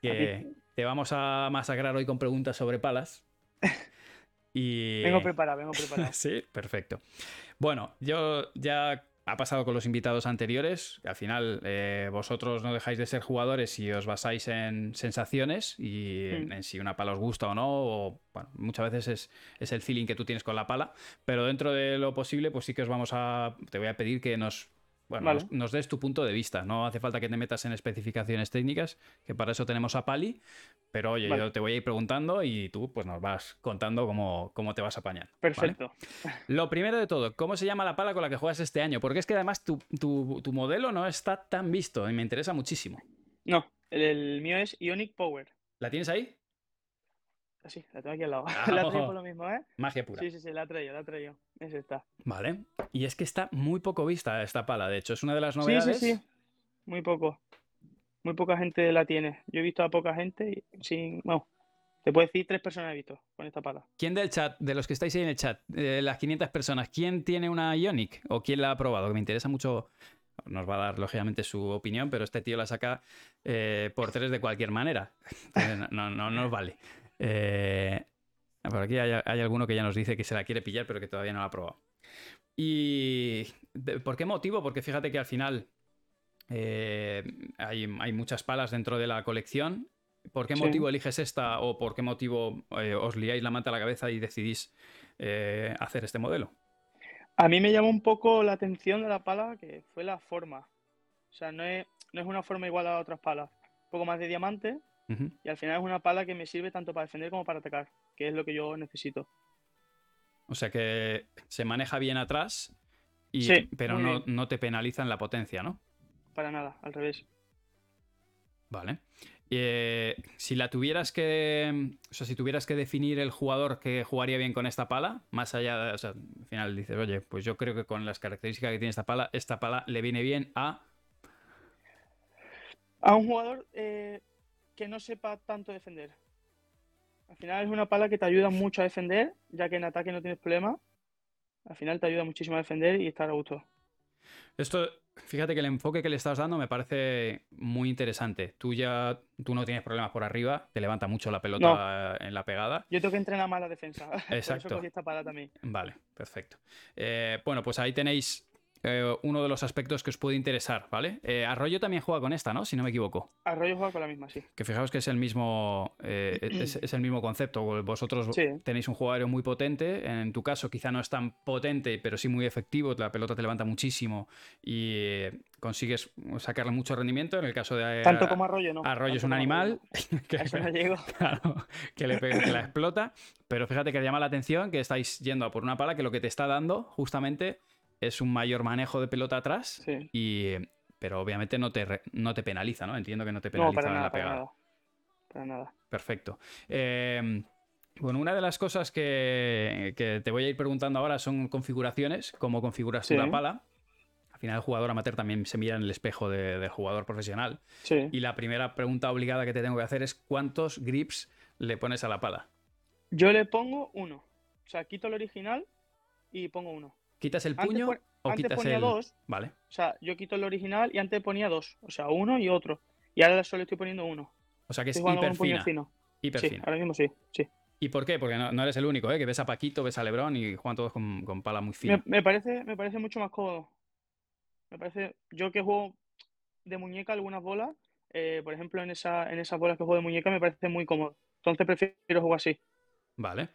Que te vamos a masacrar hoy con preguntas sobre palas. [laughs] Y... Vengo preparado, vengo preparado. [laughs] sí, perfecto. Bueno, yo ya ha pasado con los invitados anteriores. Al final, eh, vosotros no dejáis de ser jugadores si os basáis en sensaciones y en, en, si una pala os gusta o no. O, bueno, muchas veces es, es, el feeling que tú tienes con la pala. Pero dentro de lo posible, pues sí que os vamos a. Te voy a pedir que nos bueno, nos, des tu punto de vista. No hace falta que te metas en especificaciones técnicas, que para eso tenemos a Pali. Pero oye, yo te voy a ir preguntando y tú pues nos vas contando cómo, cómo te vas a apañar. Perfecto. Lo primero de todo, ¿cómo se llama la pala con la que juegas este año? Porque es que además tu, modelo no está tan visto y me interesa muchísimo. No, el mío es Ionic Power. ¿La tienes ahí? Sí, la tengo aquí al lado. [laughs] la traigo por lo mismo, ¿eh? Magia pura. Sí, sí, sí, la traigo, la traigo. Es esta. Vale. Y es que está muy poco vista esta pala, de hecho. Es una de las novedades. Sí, sí, sí. Muy poco. Muy poca gente la tiene. Yo he visto a poca gente y sin. Bueno, te puedo decir tres personas he visto con esta pala. ¿Quién del chat, de los que estáis ahí en el chat, de las 500 personas, quién tiene una Ionic o quién la ha probado? Que me interesa mucho. Nos va a dar, lógicamente, su opinión, pero este tío la saca eh, por tres de cualquier manera. [laughs] no, no, no nos vale. Eh, por aquí hay, alguno que ya nos dice que se la quiere pillar, pero que todavía no la ha probado. ¿Y por qué motivo? Porque fíjate que al final eh, hay, muchas palas dentro de la colección. ¿Por qué motivo eliges esta o por qué motivo eh, os liáis la manta a la cabeza y decidís hacer este modelo? A mí me llamó un poco la atención de la pala que fue la forma. O sea, no es, no es una forma igual a otras palas. Un poco más de diamante, y al final es una pala que me sirve tanto para defender como para atacar, que es lo que yo necesito. O sea que se maneja bien atrás, y, pero no, te penaliza en la potencia, ¿no? Para nada, al revés. Vale. Eh, si la tuvieras que. O sea, si tuvieras que definir el jugador que jugaría bien con esta pala, más allá de. O sea, al final dices, oye, pues yo creo que con las características que tiene esta pala, esta pala le viene bien a. A un jugador eh, que no sepa tanto defender. Al final es una pala que te ayuda mucho a defender, ya que en ataque no tienes problema. Al final te ayuda muchísimo a defender y estar a gusto. Esto, fíjate que el enfoque que le estás dando me parece muy interesante. Tú ya, tú no tienes problemas por arriba, te levanta mucho la pelota en la pegada. Yo tengo que entrenar más la defensa. Exacto. [laughs] Por eso esta pala también. Vale, perfecto. Eh, bueno, pues ahí tenéis eh, uno de los aspectos que os puede interesar, ¿vale? Eh, Arroyo también juega con esta, ¿no? Si no me equivoco. Arroyo juega con la misma, sí. Que fijaos que es el mismo, eh, es, el mismo concepto. Vosotros tenéis un jugador muy potente. En tu caso, quizá no es tan potente, pero sí muy efectivo. La pelota te levanta muchísimo y consigues sacarle mucho rendimiento. En el caso de. Tanto como Arroyo, ¿no? Arroyo es un animal [laughs] que, [laughs] que, le que la explota. Pero fíjate que llama la atención que estáis yendo a por una pala que lo que te está dando justamente es un mayor manejo de pelota atrás, y, pero obviamente no te, no te penaliza, ¿no? Entiendo que no te penaliza en la pegada. Para nada. Perfecto. Em, bueno, una de las cosas que, te voy a ir preguntando ahora son configuraciones, cómo configuras la pala. Al final el jugador amateur también se mira en el espejo del jugador profesional. Y la primera pregunta obligada que te tengo que hacer es ¿cuántos grips le pones a la pala? Yo le pongo uno. O sea, quito el original y pongo uno. ¿Quitas el puño o antes quitas ponía el...? dos. Vale. O sea, yo quito el original y antes ponía dos. O sea, uno y otro. Y ahora solo estoy poniendo uno. O sea que es hiper fina. Hiper sí, ahora mismo sí, sí. ¿Y por qué? Porque no, eres el único, ¿eh? Que ves a Paquito, ves a Lebron y juegan todos con, pala muy fina. Me, parece, me parece mucho más cómodo. Me parece... Yo que juego de muñeca algunas bolas, eh, por ejemplo, en, esa, en esas bolas que juego de muñeca me parece muy cómodo. Entonces prefiero jugar así. Vale.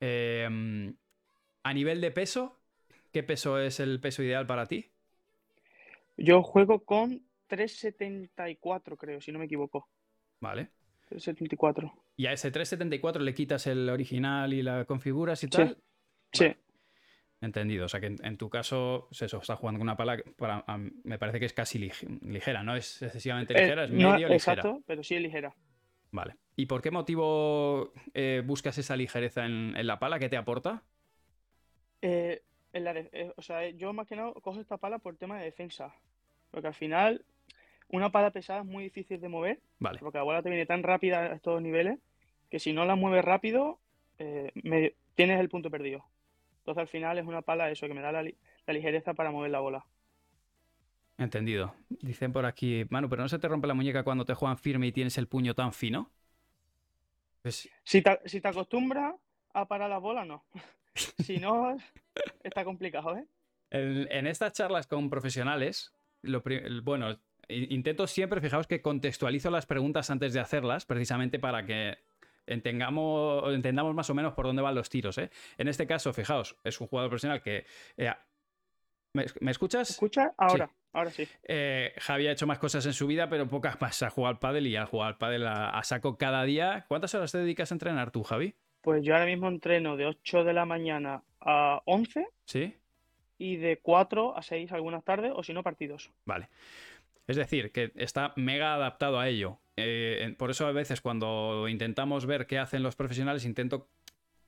Em, a nivel de peso, ¿Qué peso es el peso ideal para ti? Yo juego con 374, creo, si no me equivoco. Vale. 374. ¿Y a ese 374 le quitas el original y la configuras y tal? Sí. Entendido. O sea que en, tu caso, pues eso, estás jugando con una pala para, me parece que es casi ligera, no es excesivamente eh, ligera, es medio ligera. Exacto, pero sí es ligera. Vale. ¿Y por qué motivo eh, buscas esa ligereza en, en, la pala? ¿Qué te aporta? Eh, eh, o sea, yo más que nada cojo esta pala por tema de defensa. Porque al final, una pala pesada es muy difícil de mover. Vale. Porque la bola te viene tan rápida a estos niveles que si no la mueves rápido, eh, tienes el punto perdido. Entonces al final es una pala eso que me da la, ligereza para mover la bola. Entendido. Dicen por aquí, Manu, pero no se te rompe la muñeca cuando te juegan firme y tienes el puño tan fino. Pues... Si, te, si te acostumbras a parar la bola, no. Si no, está complicado, ¿eh? En, estas charlas con profesionales, lo, bueno, intento siempre, fijaos que contextualizo las preguntas antes de hacerlas, precisamente para que entendamos, entendamos más o menos por dónde van los tiros. ¿eh? En este caso, fijaos, es un jugador profesional que... Eh, ¿me, escuchas? ¿Escucha? Ahora, ahora sí. Eh, Javi ha hecho más cosas en su vida, pero pocas más. Ha jugado al pádel y ha jugado al pádel a saco cada día. ¿Cuántas horas te dedicas a entrenar tú, Javi? Pues yo ahora mismo entreno de 8 de la mañana a 11. Sí. Y de 4 a 6 algunas tardes, o si no, partidos. Vale. Es decir, que está mega adaptado a ello. Eh, por eso a veces cuando intentamos ver qué hacen los profesionales, intento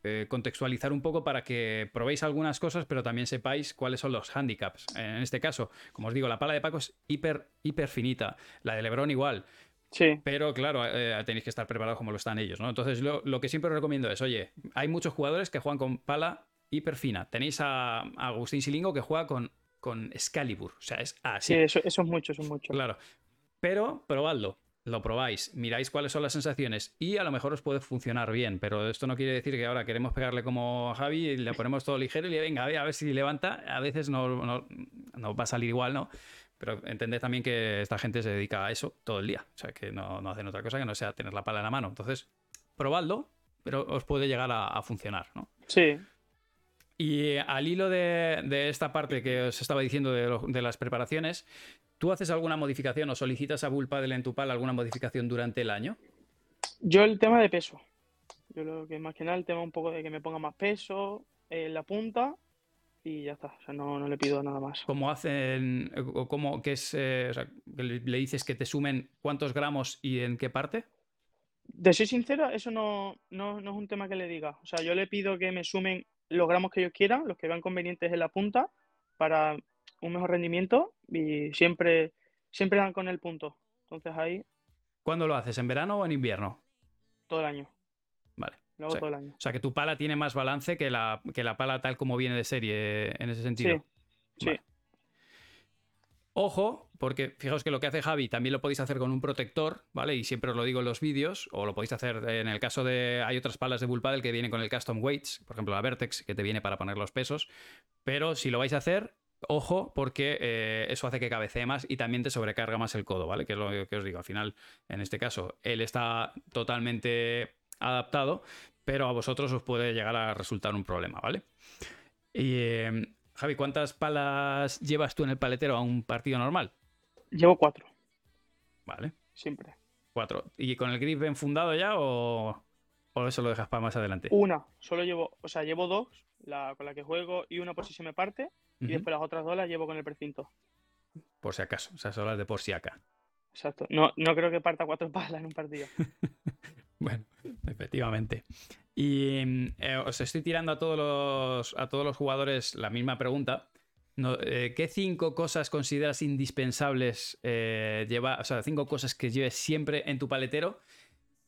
eh, contextualizar un poco para que probéis algunas cosas, pero también sepáis cuáles son los handicaps. En este caso, como os digo, la pala de Paco es hiper, hiper finita. La de Lebron igual. Sí. Pero claro, eh, tenéis que estar preparados como lo están ellos, ¿no? Entonces, lo, que siempre os recomiendo es, oye, hay muchos jugadores que juegan con pala hiper fina. Tenéis a, Agustín Silingo que juega con, con Excalibur. O sea, es así. Sí, eso, es mucho, eso es mucho. Claro. Pero probadlo. Lo probáis, miráis cuáles son las sensaciones y a lo mejor os puede funcionar bien, pero esto no quiere decir que ahora queremos pegarle como a Javi y le ponemos todo ligero y le venga, a ver, si levanta. A veces no, no, no va a salir igual, ¿no? Pero entended también que esta gente se dedica a eso todo el día. O sea, que no, hacen otra cosa que no sea tener la pala en la mano. Entonces, probadlo, pero os puede llegar a, funcionar, ¿no? Sí. Y al hilo de, esta parte que os estaba diciendo de, las preparaciones, ¿tú haces alguna modificación o solicitas a Bullpaddle en tu pala alguna modificación durante el año? Yo el tema de peso. Yo lo que más que nada el tema un poco de que me ponga más peso en la punta y ya está. O sea, no, le pido nada más. ¿Cómo hacen, o cómo, que es, eh, o sea, le dices que te sumen cuántos gramos y en qué parte? De ser sincero, eso no, no, es un tema que le diga. O sea, yo le pido que me sumen los gramos que ellos quieran, los que vean convenientes en la punta, para un mejor rendimiento y siempre, siempre dan con el punto. Entonces ahí. ¿Cuándo lo haces? ¿En verano o en invierno? Todo el año. O sea, todo el año. O sea, que tu pala tiene más balance que la, que la pala tal como viene de serie en ese sentido. Sí. Ojo, porque fijaos que lo que hace Javi también lo podéis hacer con un protector, ¿vale? Y siempre os lo digo en los vídeos, o lo podéis hacer en el caso de. Hay otras palas de Bullpaddle que vienen con el custom weights, por ejemplo la Vertex, que te viene para poner los pesos. Pero si lo vais a hacer, ojo, porque eh, eso hace que cabecee más y también te sobrecarga más el codo, ¿vale? Que es lo que os digo. Al final, en este caso, él está totalmente adaptado, pero a vosotros os puede llegar a resultar un problema, ¿vale? Y em, Javi, ¿cuántas palas llevas tú en el paletero a un partido normal? Llevo cuatro. Vale. Siempre. Cuatro. ¿Y con el grip enfundado ya o, o eso lo dejas para más adelante? Una. Solo llevo, o sea, llevo dos, la con la que juego y una por si se me parte. Y después las otras dos las llevo con el precinto. Por si acaso. O sea, son las de por si acá. Exacto. No, no creo que parta cuatro [laughs] palas en un partido. [laughs] bueno, [laughs] efectivamente. Y eh, os estoy tirando a todos los, a todos los jugadores la misma pregunta. Eh, ¿Qué cinco cosas consideras indispensables eh, llevar, o sea, cinco cosas que lleves siempre en tu paletero?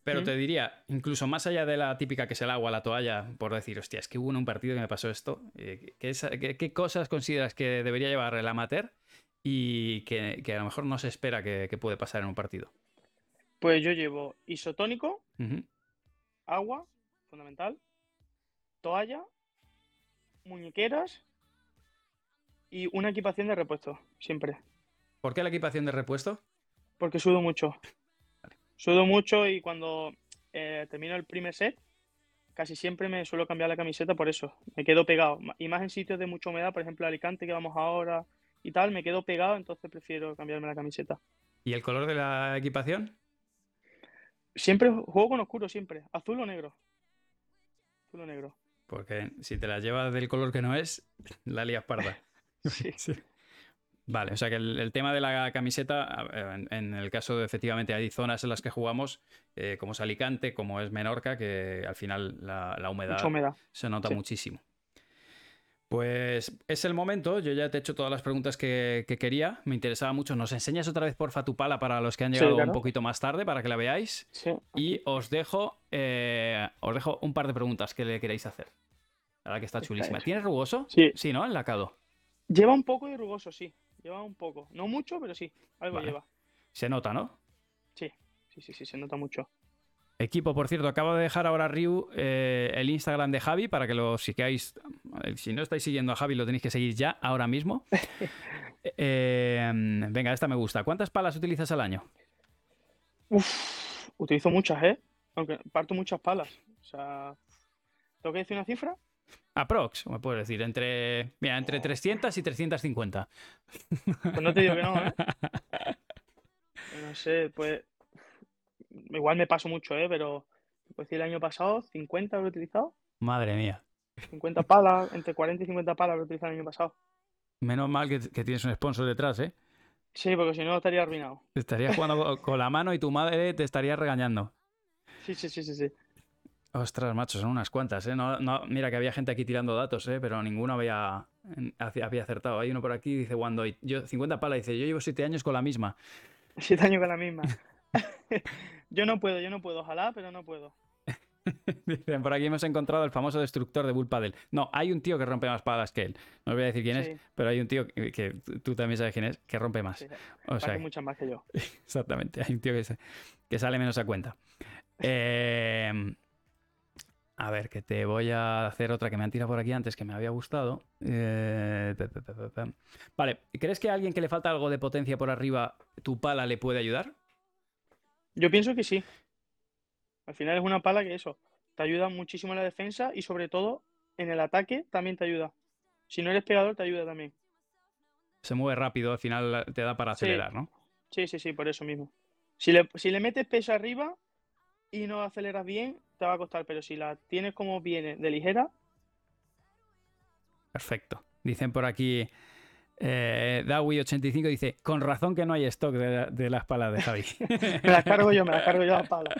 Pero te diría, incluso más allá de la típica que es el agua, la toalla, por decir, hostia, es que hubo en un partido que me pasó esto. ¿qué, cosas consideras que debería llevar el amateur y que, a lo mejor no se espera que, puede pasar en un partido? Pues yo llevo isotónico, agua, fundamental, toalla, muñequeras y una equipación de repuesto, siempre. ¿Por qué la equipación de repuesto? Porque sudo mucho. Sudo mucho y cuando eh, termino el primer set, casi siempre me suelo cambiar la camiseta por eso. Me quedo pegado. Y más en sitios de mucha humedad, por ejemplo, Alicante, que vamos ahora y tal, me quedo pegado, entonces prefiero cambiarme la camiseta. ¿Y el color de la equipación? Siempre juego con oscuro, siempre. Azul o negro negro. Porque si te la llevas del color que no es, la lías parda. [laughs] sí. Vale, o sea que el, tema de la camiseta, en, el caso de efectivamente hay zonas en las que jugamos, eh, como es Alicante, como es Menorca, que al final la, humedad, se nota muchísimo. Pues es el momento, yo ya te he hecho todas las preguntas que, quería, me interesaba mucho. ¿Nos enseñas otra vez, porfa, tu pala para los que han llegado un poquito más tarde, para que la veáis? Sí. Y os dejo, eh, os dejo un par de preguntas que le queréis hacer. La verdad que está chulísima. ¿Tienes rugoso? Sí. Sí, ¿no? Enlacado. Lleva un poco de rugoso, sí. Lleva un poco. No mucho, pero sí. Algo lleva. Se nota, ¿no? Sí, sí, sí, sí, se nota mucho. Equipo, por cierto, acabo de dejar ahora Ryu eh, el Instagram de Javi para que lo sigáis. Si no estáis siguiendo a Javi, lo tenéis que seguir ya, ahora mismo. [laughs] Eh, venga, esta me gusta. ¿Cuántas palas utilizas al año? Uf, utilizo muchas, ¿eh? Aunque parto muchas palas. O sea, ¿tengo que decir una cifra? Aprox, me puedo decir, entre, mira, entre 300 y 350. Pues no te digo que no, ¿eh? [laughs] No sé, pues igual me paso mucho, ¿eh? Pero pues el año pasado 50 lo he utilizado. Madre mía. 50 palas, entre 40 y 50 palas lo he utilizado el año pasado. Menos mal que, tienes un sponsor detrás, ¿eh? Sí, porque si no estaría arruinado. Te estarías jugando [laughs] con la mano y tu madre te estaría regañando. Sí, sí, sí, sí, sí. Ostras, macho, son unas cuantas, ¿eh? No, no, mira que había gente aquí tirando datos, ¿eh? Pero ninguno había, había acertado. Hay uno por aquí, dice, cuando yo, 50 palas, dice, yo llevo 7 años con la misma. [laughs] 7 años con la misma. [laughs] yo no puedo, yo no puedo, ojalá, pero no puedo. [laughs] Dicen, por aquí hemos encontrado el famoso destructor de Bull No, hay un tío que rompe más palas que él. No os voy a decir quién es, pero hay un tío que, tú también sabes quién es, que rompe más. o sea, muchas más que yo. [laughs] Exactamente, hay un tío que, sale menos a cuenta. Em, a ver, que te voy a hacer otra que me han tirado por aquí antes que me había gustado. Eh, vale, ¿crees que a alguien que le falta algo de potencia por arriba, tu pala le puede ayudar? Yo pienso que sí. Al final es una pala que eso, te ayuda muchísimo en la defensa y sobre todo en el ataque también te ayuda. Si no eres pegador, te ayuda también. Se mueve rápido, al final te da para acelerar, ¿no? Sí, sí, sí, por eso mismo. Si le, si le metes peso arriba y no aceleras bien, te va a costar, pero si la tienes como viene de ligera. Perfecto. Dicen por aquí, eh, Dawi85 dice, con razón que no hay stock de, las palas de Javi. [laughs] me las cargo yo, me las cargo yo las palas.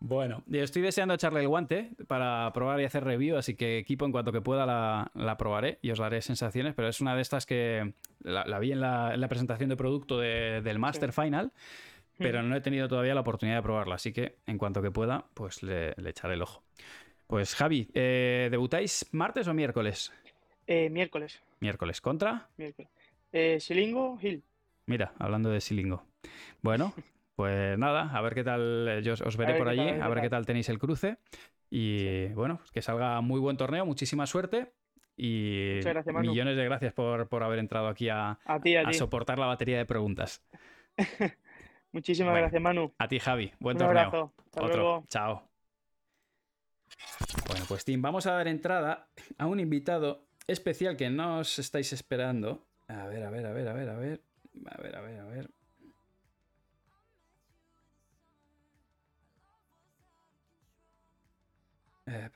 Bueno, estoy deseando echarle el guante para probar y hacer review, así que equipo en cuanto que pueda la, probaré y os daré sensaciones, pero es una de estas que la, vi en la, presentación de producto del Master Final, pero no he tenido todavía la oportunidad de probarla, así que en cuanto que pueda, pues le, echaré el ojo. Pues Javi, eh, ¿debutáis martes o miércoles? Eh, miércoles. Miércoles. ¿Contra? Miércoles. Eh, Silingo, Hill. Mira, hablando de Silingo. Bueno, [laughs] pues nada, a ver qué tal. Yo os veré por allí, a ver qué tal tenéis el cruce. Y bueno, que salga muy buen torneo, muchísima suerte. Y millones de gracias por, haber entrado aquí a, soportar la batería de preguntas. [laughs] Muchísimas gracias, Manu. A ti, Javi. Buen torneo. Otro. Chao. Bueno, pues Tim, vamos a dar entrada a un invitado especial que no os estáis esperando. A ver, a ver, a ver, a ver, a ver. A ver, a ver, a ver. Eh,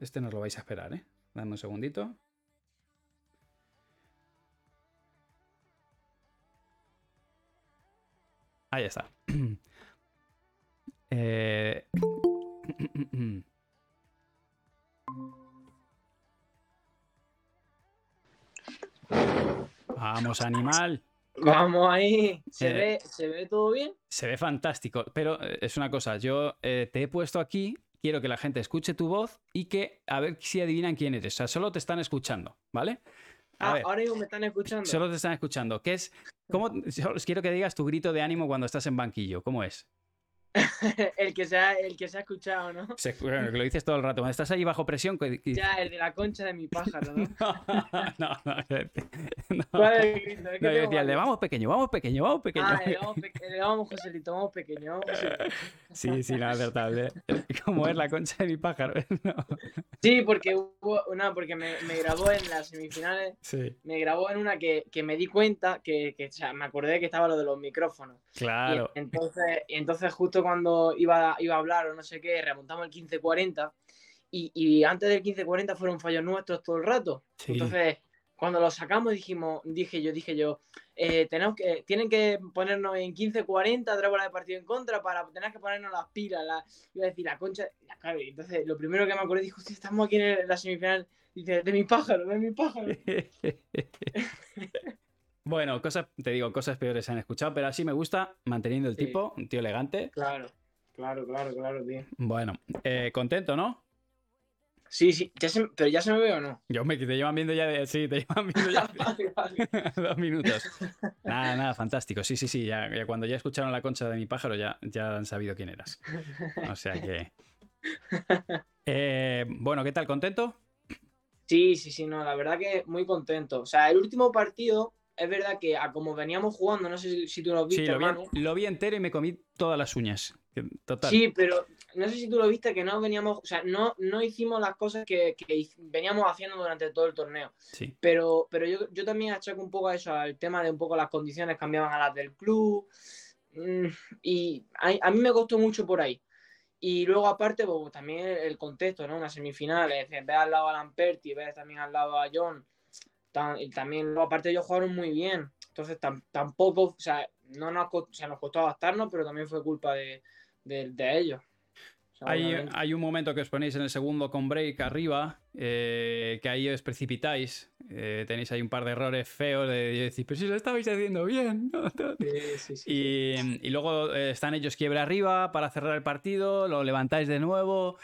este no lo vais a esperar, ¿eh? Dame un segundito. Ahí está. [clears throat] eh... [clears throat] Vamos, animal. Vamos ahí. ¿Se, eh, ve, ¿Se ve todo bien? Se ve fantástico. Pero eh, es una cosa, yo eh, te he puesto aquí, quiero que la gente escuche tu voz y que a ver si adivinan quién eres. O sea, solo te están escuchando, ¿vale? ah, ahora mismo me están escuchando. Solo te están escuchando. ¿Qué es? ¿Cómo? [laughs] Solo quiero que digas tu grito de ánimo cuando estás en banquillo. ¿Cómo es? [laughs] el, que se ha, el que se ha escuchado, ¿no? lo dices todo el rato. Cuando estás ahí bajo presión. Ya, el de la concha de mi pájaro, ¿no? [laughs] no, no, no. ¿Cuál es el grito? no, yo decía, el de vamos pequeño, vamos pequeño, vamos pequeño. Ah, el de vamos, pe el de vamos Joselito, vamos pequeño, vamos [laughs] Sí, sí, nada, acertable. ¿Cómo es la concha de mi pájaro? Sí, porque hubo una, porque me, me, grabó en las semifinales. Sí. Me grabó en una que, que me di cuenta que, que o sea, me acordé que estaba lo de los micrófonos. Claro. Y entonces, y entonces justo cuando iba, iba a hablar o no sé qué, remontamos el 1540 y, y antes del 1540 fueron fallos nuestros todo el rato. Entonces, cuando lo sacamos dijimos, dije yo, dije yo, eh, tenemos que, tienen que ponernos en 15-40, tres bolas de partido en contra para tener que ponernos las pilas, la, iba a decir, la concha, claro, entonces lo primero que me acordé, dijo, si estamos aquí en la semifinal, dice, de mi pájaro, de mi pájaro. [laughs] Bueno, cosas, te digo, cosas peores se han escuchado, pero así me gusta, manteniendo el tipo, un tío elegante. Claro, claro, claro, claro, tío. Bueno, eh, contento, ¿no? Sí, sí, pero ya se me ve o no. Yo me te llevan viendo ya, sí, te llevan viendo ya [laughs] [laughs] dos minutos. Nada, nada, fantástico. Sí, sí, sí, ya, cuando ya escucharon la concha de mi pájaro ya, ya han sabido quién eras. O sea que... [laughs] Eh, bueno, ¿qué tal? ¿Contento? Sí, sí, sí, no, la verdad que muy contento. O sea, el último partido es verdad que a como veníamos jugando, no sé si, tú lo viste. Sí, lo vi, entero y me comí todas las uñas. Total. Sí, pero no sé si tú lo viste que no veníamos, o sea, no, no hicimos las cosas que, veníamos haciendo durante todo el torneo. Sí. Pero, pero yo, yo también achaco un poco a eso, al tema de un poco las condiciones cambiaban a las del club. Mm, y a, mí me costó mucho por ahí. Y luego, aparte, pues, también el contexto, ¿no? Una semifinal, es decir, ves al lado a Lamperti, ves también al lado a John, y también, aparte ellos jugaron muy bien. Entonces tampoco, o sea, no nos, nos costó adaptarnos, pero también fue culpa de, ellos. hay, un momento que os ponéis en el segundo con break arriba, eh, que ahí os precipitáis. Eh, tenéis ahí un par de errores feos de, decir, pero si lo estabais haciendo bien. [laughs] y, luego eh, están ellos quiebra arriba para cerrar el partido, lo levantáis de nuevo.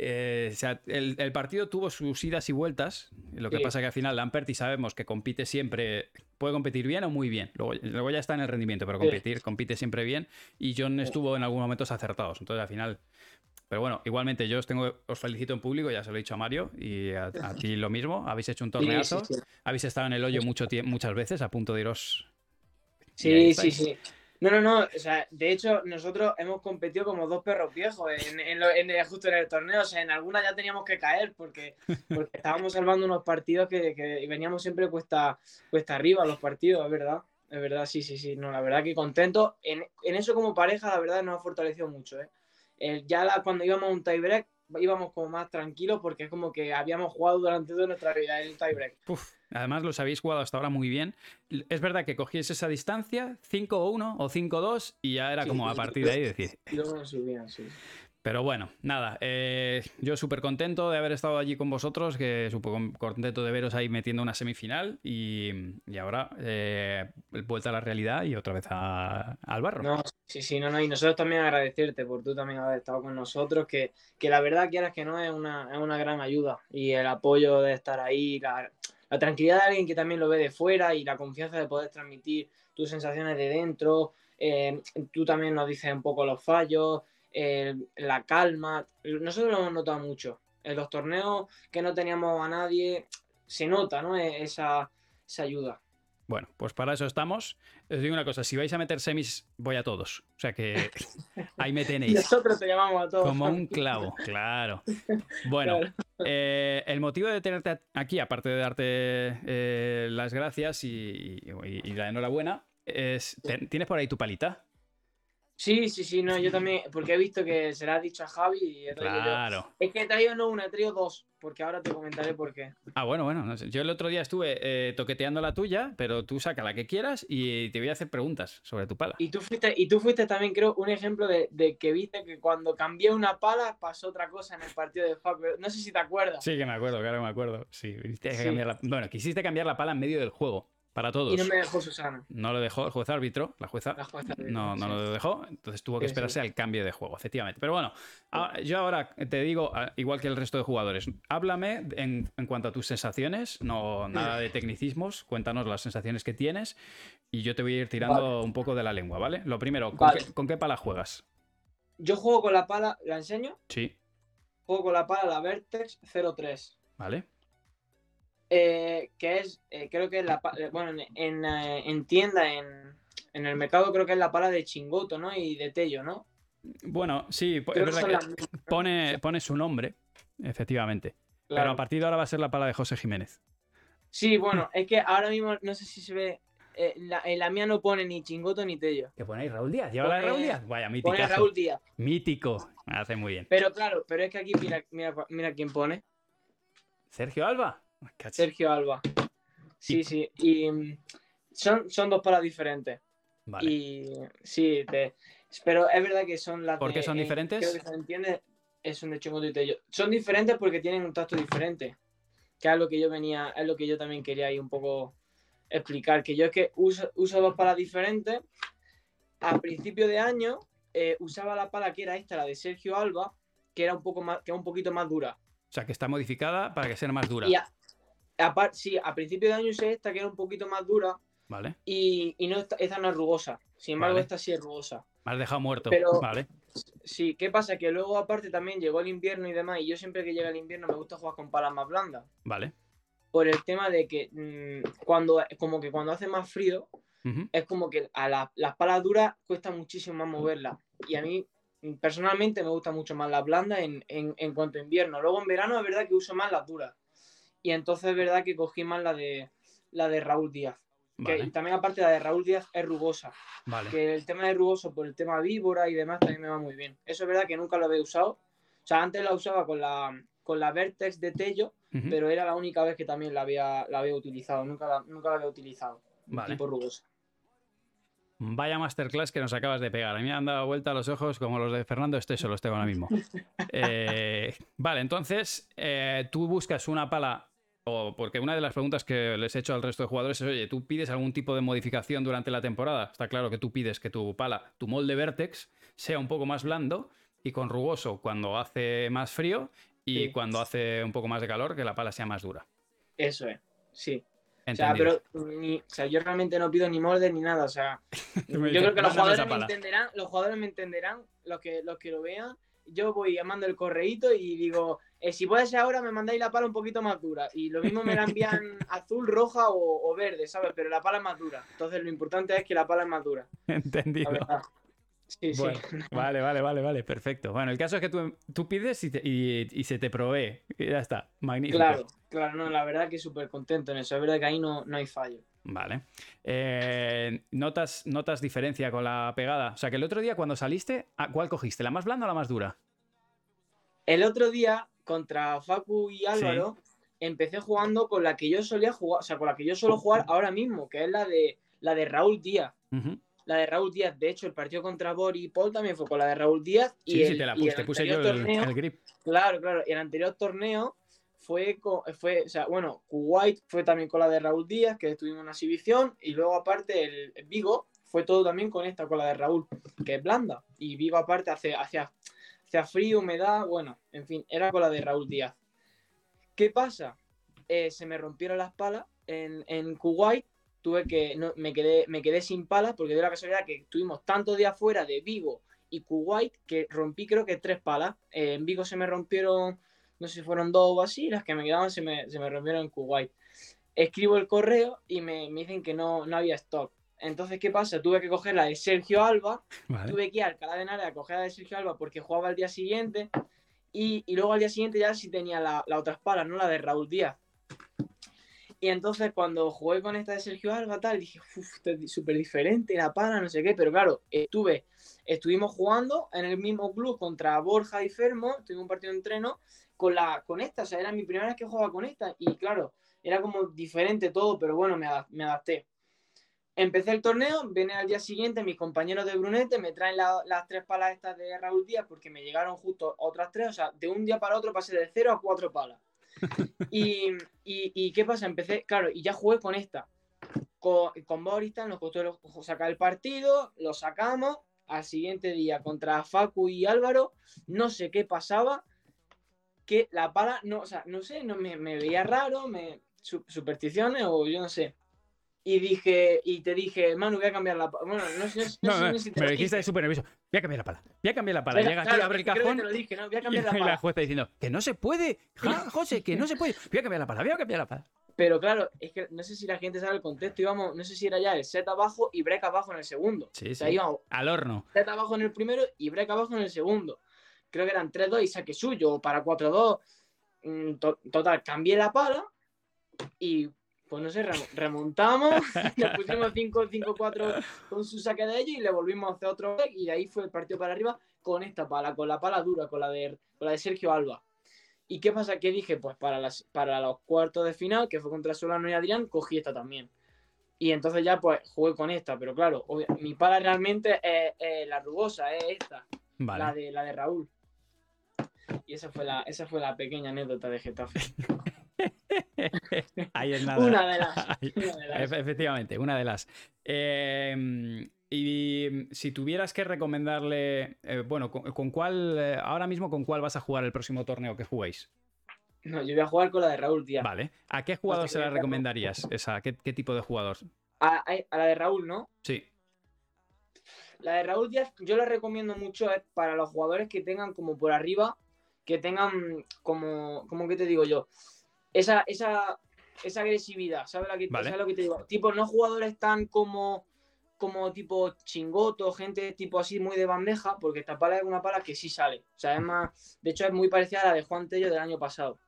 Eh, el, partido tuvo sus idas y vueltas. Lo que pasa que al final Lamperti sabemos que compite siempre, puede competir bien o muy bien. Luego, ya está en el rendimiento, pero competir, compite siempre bien. Y John estuvo en algunos momentos acertados. Entonces al final. Pero bueno, igualmente yo os tengo, os felicito en público, ya se lo he dicho a Mario y a, ti lo mismo. Habéis hecho un torneazo, habéis estado en el hoyo mucho muchas veces a punto de iros. Sí, sí, sí. No, no, no. O sea, de hecho, nosotros hemos competido como dos perros viejos en, en, justo en el torneo. O sea, en alguna ya teníamos que caer porque, [laughs] porque estábamos salvando unos partidos que, que veníamos siempre cuesta, cuesta arriba los partidos, es verdad. Es verdad, sí, sí, sí. No, la verdad que contento. En, en eso como pareja, la verdad, nos ha fortalecido mucho. ¿eh? ya la, cuando íbamos a un tiebreak, íbamos como más tranquilos porque es como que habíamos jugado durante toda nuestra vida en el tiebreak. además los habéis jugado hasta ahora muy bien. Es verdad que cogíais esa distancia, 5-1 o 5-2, y ya era como a partir de ahí decir. Y luego subían, sí. Pero bueno, nada, eh, yo súper contento de haber estado allí con vosotros, que súper contento de veros ahí metiendo una semifinal y, ahora eh, vuelta a la realidad y otra vez al barro. No, sí, sí, no, no, y nosotros también agradecerte por tú también haber estado con nosotros, que, la verdad quieras que no es una, es una gran ayuda y el apoyo de estar ahí, la, tranquilidad de alguien que también lo ve de fuera y la confianza de poder transmitir tus sensaciones de dentro, eh, tú también nos dices un poco los fallos la calma. Nosotros lo hemos notado mucho. En los torneos que no teníamos a nadie, se nota, ¿no? E, esa, esa ayuda. Bueno, pues para eso estamos. Os digo una cosa, si vais a meter semis, voy a todos. O sea que [laughs] ahí me tenéis. Nosotros te llamamos a todos. Como un clavo, claro. Bueno, eh, el motivo de tenerte aquí, aparte de darte eh, las gracias y, la enhorabuena, es, ¿tienes por ahí tu palita? Sí, sí, sí, no, yo también, porque he visto que se la ha dicho a Javi y he traído Claro. Es que he traído no una, he traído dos, porque ahora te comentaré por qué. Ah, bueno, bueno, no sé. yo el otro día estuve eh, toqueteando la tuya, pero tú saca la que quieras y te voy a hacer preguntas sobre tu pala. Y tú fuiste, y tú fuiste también, creo, un ejemplo de, que viste que cuando cambié una pala pasó otra cosa en el partido de Fuck. No sé si te acuerdas. Sí, que me acuerdo, claro que me acuerdo. Sí, Bueno, quisiste cambiar la pala en medio del juego. Para todos. Y no me dejó Susana. No lo dejó el juez árbitro, la jueza. no, no lo dejó, entonces tuvo que esperarse al cambio de juego, efectivamente. Pero bueno, yo ahora te digo, igual que el resto de jugadores, háblame en, cuanto a tus sensaciones, no nada de tecnicismos, cuéntanos las sensaciones que tienes y yo te voy a ir tirando un poco de la lengua, ¿vale? Lo primero, ¿con, qué, pala juegas? Yo juego con la pala, ¿la enseño? Sí. Juego con la pala, la Vertex 03. Vale. Eh, que es, eh, creo que es la, eh, bueno, en, tienda, en, el mercado creo que es la pala de Chingoto, ¿no? Y de Tello, ¿no? Bueno, sí, es verdad que pone, pone su nombre, efectivamente. Pero a partir de ahora va a ser la pala de José Jiménez. Sí, bueno, [laughs] es que ahora mismo no sé si se ve. en la mía no pone ni Chingoto ni Tello. ¿Qué pone ahí Raúl Díaz? ¿Lleva la de Raúl Díaz? Vaya, mítico. Pone Raúl Díaz. Mítico. Hace muy bien. Pero claro, pero es que aquí mira, mira, mira quién pone. Sergio Alba. Sergio Alba. Sí, sí. Y mm, son, son dos palas diferentes. Vale. Y sí, pero es verdad que son las. ¿Por qué son diferentes? Creo que se entiende. Es un y Son diferentes porque tienen un tacto diferente. Que es lo que yo venía, es lo que yo también quería ahí un poco explicar. Que yo es que uso, uso dos palas diferentes. A principio de año eh, usaba la pala que era esta, la de Sergio Alba, que era un poco más, que un poquito más dura. O sea, que está modificada para que sea más dura sí, a principio de año usé esta que era un poquito más dura. Vale. Y, no esta, no es rugosa. Sin embargo, esta sí es rugosa. Me has dejado muerto. vale. Sí, ¿qué pasa? Que luego, aparte, también llegó el invierno y demás. Y yo siempre que llega el invierno me gusta jugar con palas más blandas. Vale. Por el tema de que mm, cuando, como que cuando hace más frío, es como que a las palas duras cuesta muchísimo más moverlas. Y a mí, personalmente, me gusta mucho más las blandas en, en cuanto a invierno. Luego en verano es verdad que uso más las duras. Y entonces es verdad que cogí más la de, la de Raúl Díaz. Que también aparte la de Raúl Díaz es rugosa. Que el tema de rugoso por el tema víbora y demás también me va muy bien. Eso es verdad que nunca lo había usado. O sea, antes la usaba con la, con la Vertex de Tello, pero era la única vez que también la había, la había utilizado. Nunca la, nunca la había utilizado. Vale. Tipo rugosa. Vaya masterclass que nos acabas de pegar. A mí me han dado vuelta los ojos como los de Fernando Esteso, los tengo ahora mismo. [laughs] Eh, vale, entonces eh, tú buscas una pala, o porque una de las preguntas que les he hecho al resto de jugadores es, oye, ¿tú pides algún tipo de modificación durante la temporada? Está claro que tú pides que tu pala, tu molde Vertex, sea un poco más blando y con rugoso cuando hace más frío y cuando hace un poco más de calor, que la pala sea más dura. Eso es, sí. O sea, pero o sea, yo realmente no pido ni molde ni nada. O sea, [laughs] yo creo que los jugadores me entenderán, los jugadores me entenderán, los que, los que lo vean. Yo voy llamando el correíto y digo, eh, si puede ser ahora, me mandáis la pala un poquito más dura. Y lo mismo me la envían [laughs] azul, roja o, verde, ¿sabes? Pero la pala es más dura. Entonces lo importante es que la pala es más dura. [laughs] Entendido. Sí, sí. [laughs] Vale, vale, vale, vale, perfecto. Bueno, el caso es que tú, pides y, se te provee. Y ya está, magnífico. Claro, claro, no, la verdad que súper contento en eso. Es verdad que ahí no, no hay fallo. Vale. Eh, ¿notas, ¿Notas diferencia con la pegada? O sea, que el otro día cuando saliste, ¿cuál cogiste? ¿La más blanda o la más dura? El otro día, contra Facu y Álvaro, empecé jugando con la que yo solía jugar, o sea, con la que yo suelo jugar ahora mismo, que es la de, la de Raúl Díaz la de Raúl Díaz. De hecho, el partido contra Bori y Paul también fue con la de Raúl Díaz. Y sí, sí, te la puse, yo el, grip. Claro, claro. Y el anterior torneo fue, fue, o sea, bueno, Kuwait fue también con la de Raúl Díaz, que estuvimos en una exhibición. Y luego, aparte, el, Vigo fue todo también con esta, con la de Raúl, que es blanda. Y Vigo, aparte, hace, hacia, frío, humedad, bueno, en fin, era con la de Raúl Díaz. ¿Qué pasa? Eh, se me rompieron las palas en, en Kuwait tuve que, no, me, quedé, me quedé sin palas porque de la casualidad que estuvimos tantos días fuera de Vigo y Kuwait que rompí creo que tres palas. Eh, en Vigo se me rompieron no sé si fueron dos o así, las que me quedaban se me, se me rompieron en Kuwait. Escribo el correo y me, me dicen que no, no había stock. Entonces, ¿qué pasa? Tuve que coger la de Sergio Alba, tuve que ir al Alcalá de Henares a coger la de Sergio Alba porque jugaba el día siguiente y, y luego al día siguiente ya sí tenía la, la otra espada, ¿no? La de Raúl Díaz. Y entonces cuando jugué con esta de Sergio Alba, tal, dije, uff, súper diferente, la pala, no sé qué, pero claro, estuve, estuvimos jugando en el mismo club contra Borja y Fermo, tuvimos un partido de entreno con, la, con esta, o sea, era mi primera vez que jugaba con esta, y claro, era como diferente todo, pero bueno, me, me adapté. Empecé el torneo, viene al día siguiente, mis compañeros de Brunete me traen las tres palas estas de Raúl Díaz porque me llegaron justo otras tres, o sea, de un día para otro pasé de cero a cuatro palas. [laughs] y, y, ¿qué pasa? Empecé, claro, y ya jugué con esta. Con, con Boristan nos costó sacar el partido, lo sacamos. Al siguiente día contra Facu y Álvaro, no sé qué pasaba, que la pala, no, o sea, no sé, no, me, me veía raro, me, supersticiones o yo no sé y dije, y te dije, Manu, voy a cambiar la pala. Bueno, no sé, no, no, si te me dijiste súper nervioso. Voy a cambiar la pala. Voy a cambiar la pala. Llega aquí, abre el cajón. Lo dije, ¿no? Voy a cambiar la pala. Y la jueza diciendo, que no se puede, [laughs] José, que no se puede. Voy a cambiar la pala, voy a cambiar la pala. Pero claro, es que no sé si la gente sabe el contexto. Íbamos, no sé si era ya el set abajo y break abajo en el segundo. Sí, o sea, sí. Íbamos Al horno. Set abajo en el primero y break abajo en el segundo. Creo que eran 3-2 y saque suyo, para 4-2. Mm, total, cambié la pala y pues no sé, remontamos, [laughs] nos pusimos 5-5-4 con su saque de ella y le volvimos a hacer otro y de ahí fue el partido para arriba con esta pala, con la pala dura, con la de, la de Sergio Alba. ¿Y qué pasa? ¿Qué dije? Pues para, las, para los cuartos de final, que fue contra Solano y Adrián, cogí esta también. Y entonces ya pues jugué con esta, pero claro, mi pala realmente es, la rugosa, es esta, la, de, la de Raúl. Y esa fue la, esa fue la pequeña anécdota de Getafe. [laughs] Ahí es nada. Una de las. [laughs] Efectivamente, una de las. Em, y si tuvieras que recomendarle, eh, bueno, ¿con, cuál, eh, ahora mismo, con cuál vas a jugar el próximo torneo que juguéis? No, yo voy a jugar con la de Raúl Díaz. Vale. ¿A qué jugador se la recomendarías? Esa, ¿qué, tipo de jugador? A, la de Raúl, ¿no? Sí. La de Raúl Díaz, yo la recomiendo mucho eh, para los jugadores que tengan como por arriba, que tengan como, como que te digo yo, esa, esa, esa agresividad, ¿sabes, lo que te digo? Tipo, no jugadores tan como, como tipo chingoto, gente tipo así muy de bandeja, porque esta pala es una pala que sí sale. O sea, es más, de hecho es muy parecida a la de Juan Tello del año pasado.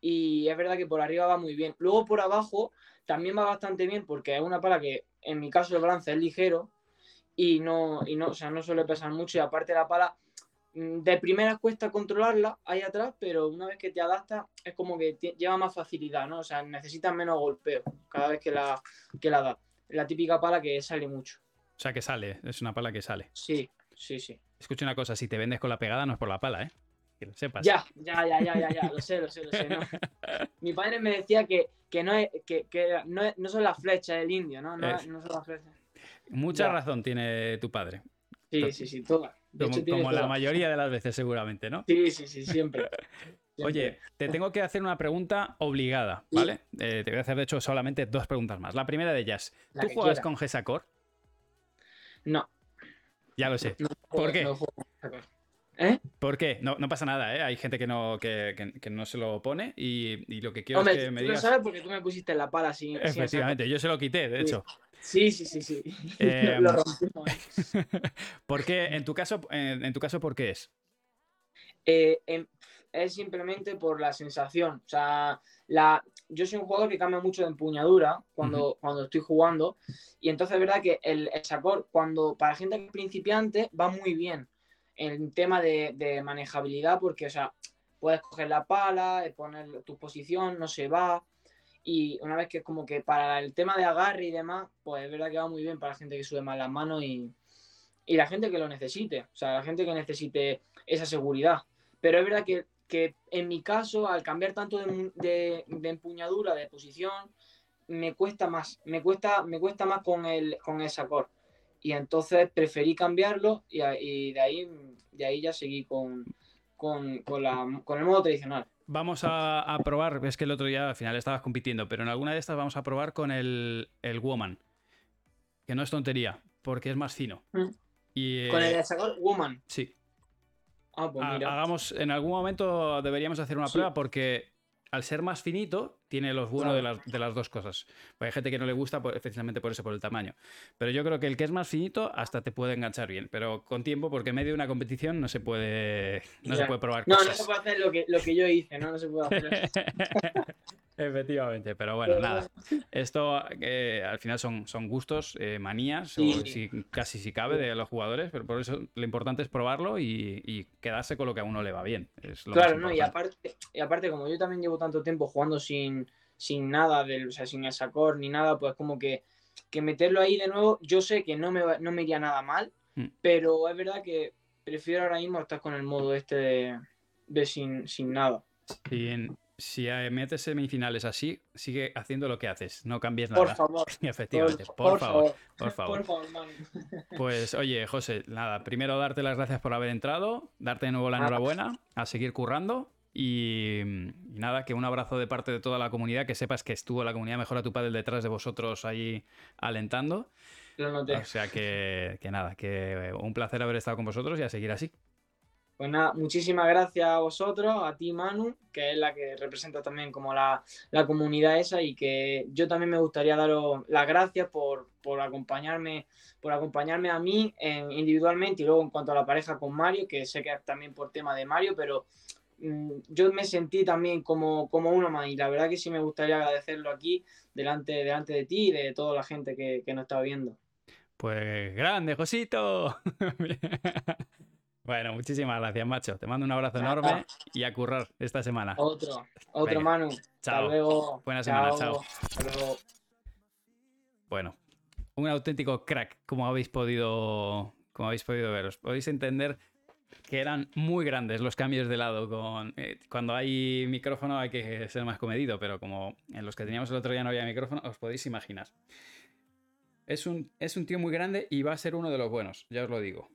Y es verdad que por arriba va muy bien. Luego por abajo también va bastante bien porque es una pala que en mi caso el balance es ligero y no, y no, o sea, no suele pesar mucho y aparte la pala de primera cuesta controlarla ahí atrás, pero una vez que te adaptas es como que lleva más facilidad, ¿no? O sea, necesitas menos golpeo cada vez que la, que la das. La típica pala que sale mucho. O sea, que sale, es una pala que sale. Sí, sí, sí. Escucha una cosa, si te vendes con la pegada no es por la pala, ¿eh? Que lo sepas. Ya, ya, ya, ya, ya, ya. lo sé, lo sé, lo sé. [laughs] Mi padre me decía que, no, es, que, no, son las flechas del indio, ¿no? No, son las flechas. Mucha razón tiene tu padre. Sí, sí, sí, toda. Como, la mayoría de las veces, seguramente, ¿no? Sí, sí, sí, siempre. [laughs] Oye, te tengo que hacer una pregunta obligada, ¿vale? Eh, te voy a hacer, de hecho, solamente dos preguntas más. La primera de ellas, ¿tú juegas con Gesacor? No. Ya lo sé. ¿Por qué? ¿Eh? ¿Por qué? No, no pasa nada, ¿eh? Hay gente que no, que, no se lo pone y, lo que quiero es que me digas... Tú lo sabes porque tú me pusiste la pala sin... Efectivamente, yo se lo quité, de hecho. Sí, sí, sí, sí. [laughs] Em, lo rompimos. [laughs] ¿Por qué? En tu caso, en, tu caso, ¿por qué es? Eh, em, es simplemente por la sensación. O sea, la, yo soy un jugador que cambia mucho de empuñadura cuando, cuando estoy jugando. Y entonces es verdad que el, el Sacor, cuando para gente principiante, va muy bien en tema de, de, manejabilidad, porque, o sea, puedes coger la pala, poner tu posición, no se va. Y una vez que es como que para el tema de agarre y demás, pues es verdad que va muy bien para la gente que sube más las manos y, y la gente que lo necesite. O sea, la gente que necesite esa seguridad. Pero es verdad que, que en mi caso, al cambiar tanto de, de, empuñadura, de posición, me cuesta más. Me cuesta, me cuesta más con el, con el sacor. Y entonces preferí cambiarlo y, de, ahí, de ahí ya seguí con, con, con el modo tradicional. Vamos a, probar, es que el otro día al final estabas compitiendo, pero en alguna de estas vamos a probar con el, el Woman, que no es tontería, porque es más fino. Mm. Y, ¿Con el Sagor Woman? Sí. Ah, pues mira. Hagamos, en algún momento deberíamos hacer una prueba porque al ser más finito, tiene los buenos de, las, de, las, dos cosas. hay gente que no le gusta especialmente por eso, por el tamaño. Pero yo creo que el que es más finito hasta te puede enganchar bien. Pero con tiempo, porque en medio de una competición no se puede, no se puede probar cosas. No, no se puede hacer lo que, lo que yo hice, ¿no? No se puede hacer [laughs] Efectivamente, pero bueno, nada. Esto eh, al final son, son gustos, eh, manías, si, casi si cabe de los jugadores, pero por eso lo importante es probarlo y, quedarse con lo que a uno le va bien. claro, no, y aparte, y aparte, como yo también llevo tanto tiempo jugando sin, sin nada, del, o sea, sin el sacor ni nada, pues como que, que meterlo ahí de nuevo, yo sé que no me, no me iría nada mal, mm. pero es verdad que prefiero ahora mismo estar con el modo este de, sin, sin nada. Y en, si metes semifinales así, sigue haciendo lo que haces, no cambies nada. [laughs] Por favor. Efectivamente, por, favor, por favor. Pues oye, José, nada, primero darte las gracias por haber entrado, darte de nuevo la enhorabuena, a seguir currando y, nada, que un abrazo de parte de toda la comunidad, que sepas que estuvo la comunidad Mejora tu Padre detrás de vosotros ahí alentando. O sea que, que nada, que un placer haber estado con vosotros y a seguir así. Pues nada, muchísimas gracias a vosotros, a ti Manu, que es la que representa también como la, comunidad esa y que yo también me gustaría daros las gracias por, acompañarme, por acompañarme a mí individualmente y luego en cuanto a la pareja con Mario, que sé que también por tema de Mario, pero mm, yo me sentí también como, como uno más y la verdad que sí me gustaría agradecerlo aquí delante, delante de ti y de toda la gente que, que nos está viendo. Pues grande, Josito. [laughs] Bueno, muchísimas gracias, macho. Te mando un abrazo enorme [laughs] y a currar esta semana. Otro, otro, Manu. Chao. Hasta luego. Buena semana, chao. Hasta luego. Bueno, un auténtico crack, como habéis podido, como habéis podido ver. Os podéis entender que eran muy grandes los cambios de lado. Con, eh, cuando hay micrófono hay que ser más comedido, pero como en los que teníamos el otro día no había micrófono, os podéis imaginar. Es un, es un tío muy grande y va a ser uno de los buenos, ya os lo digo.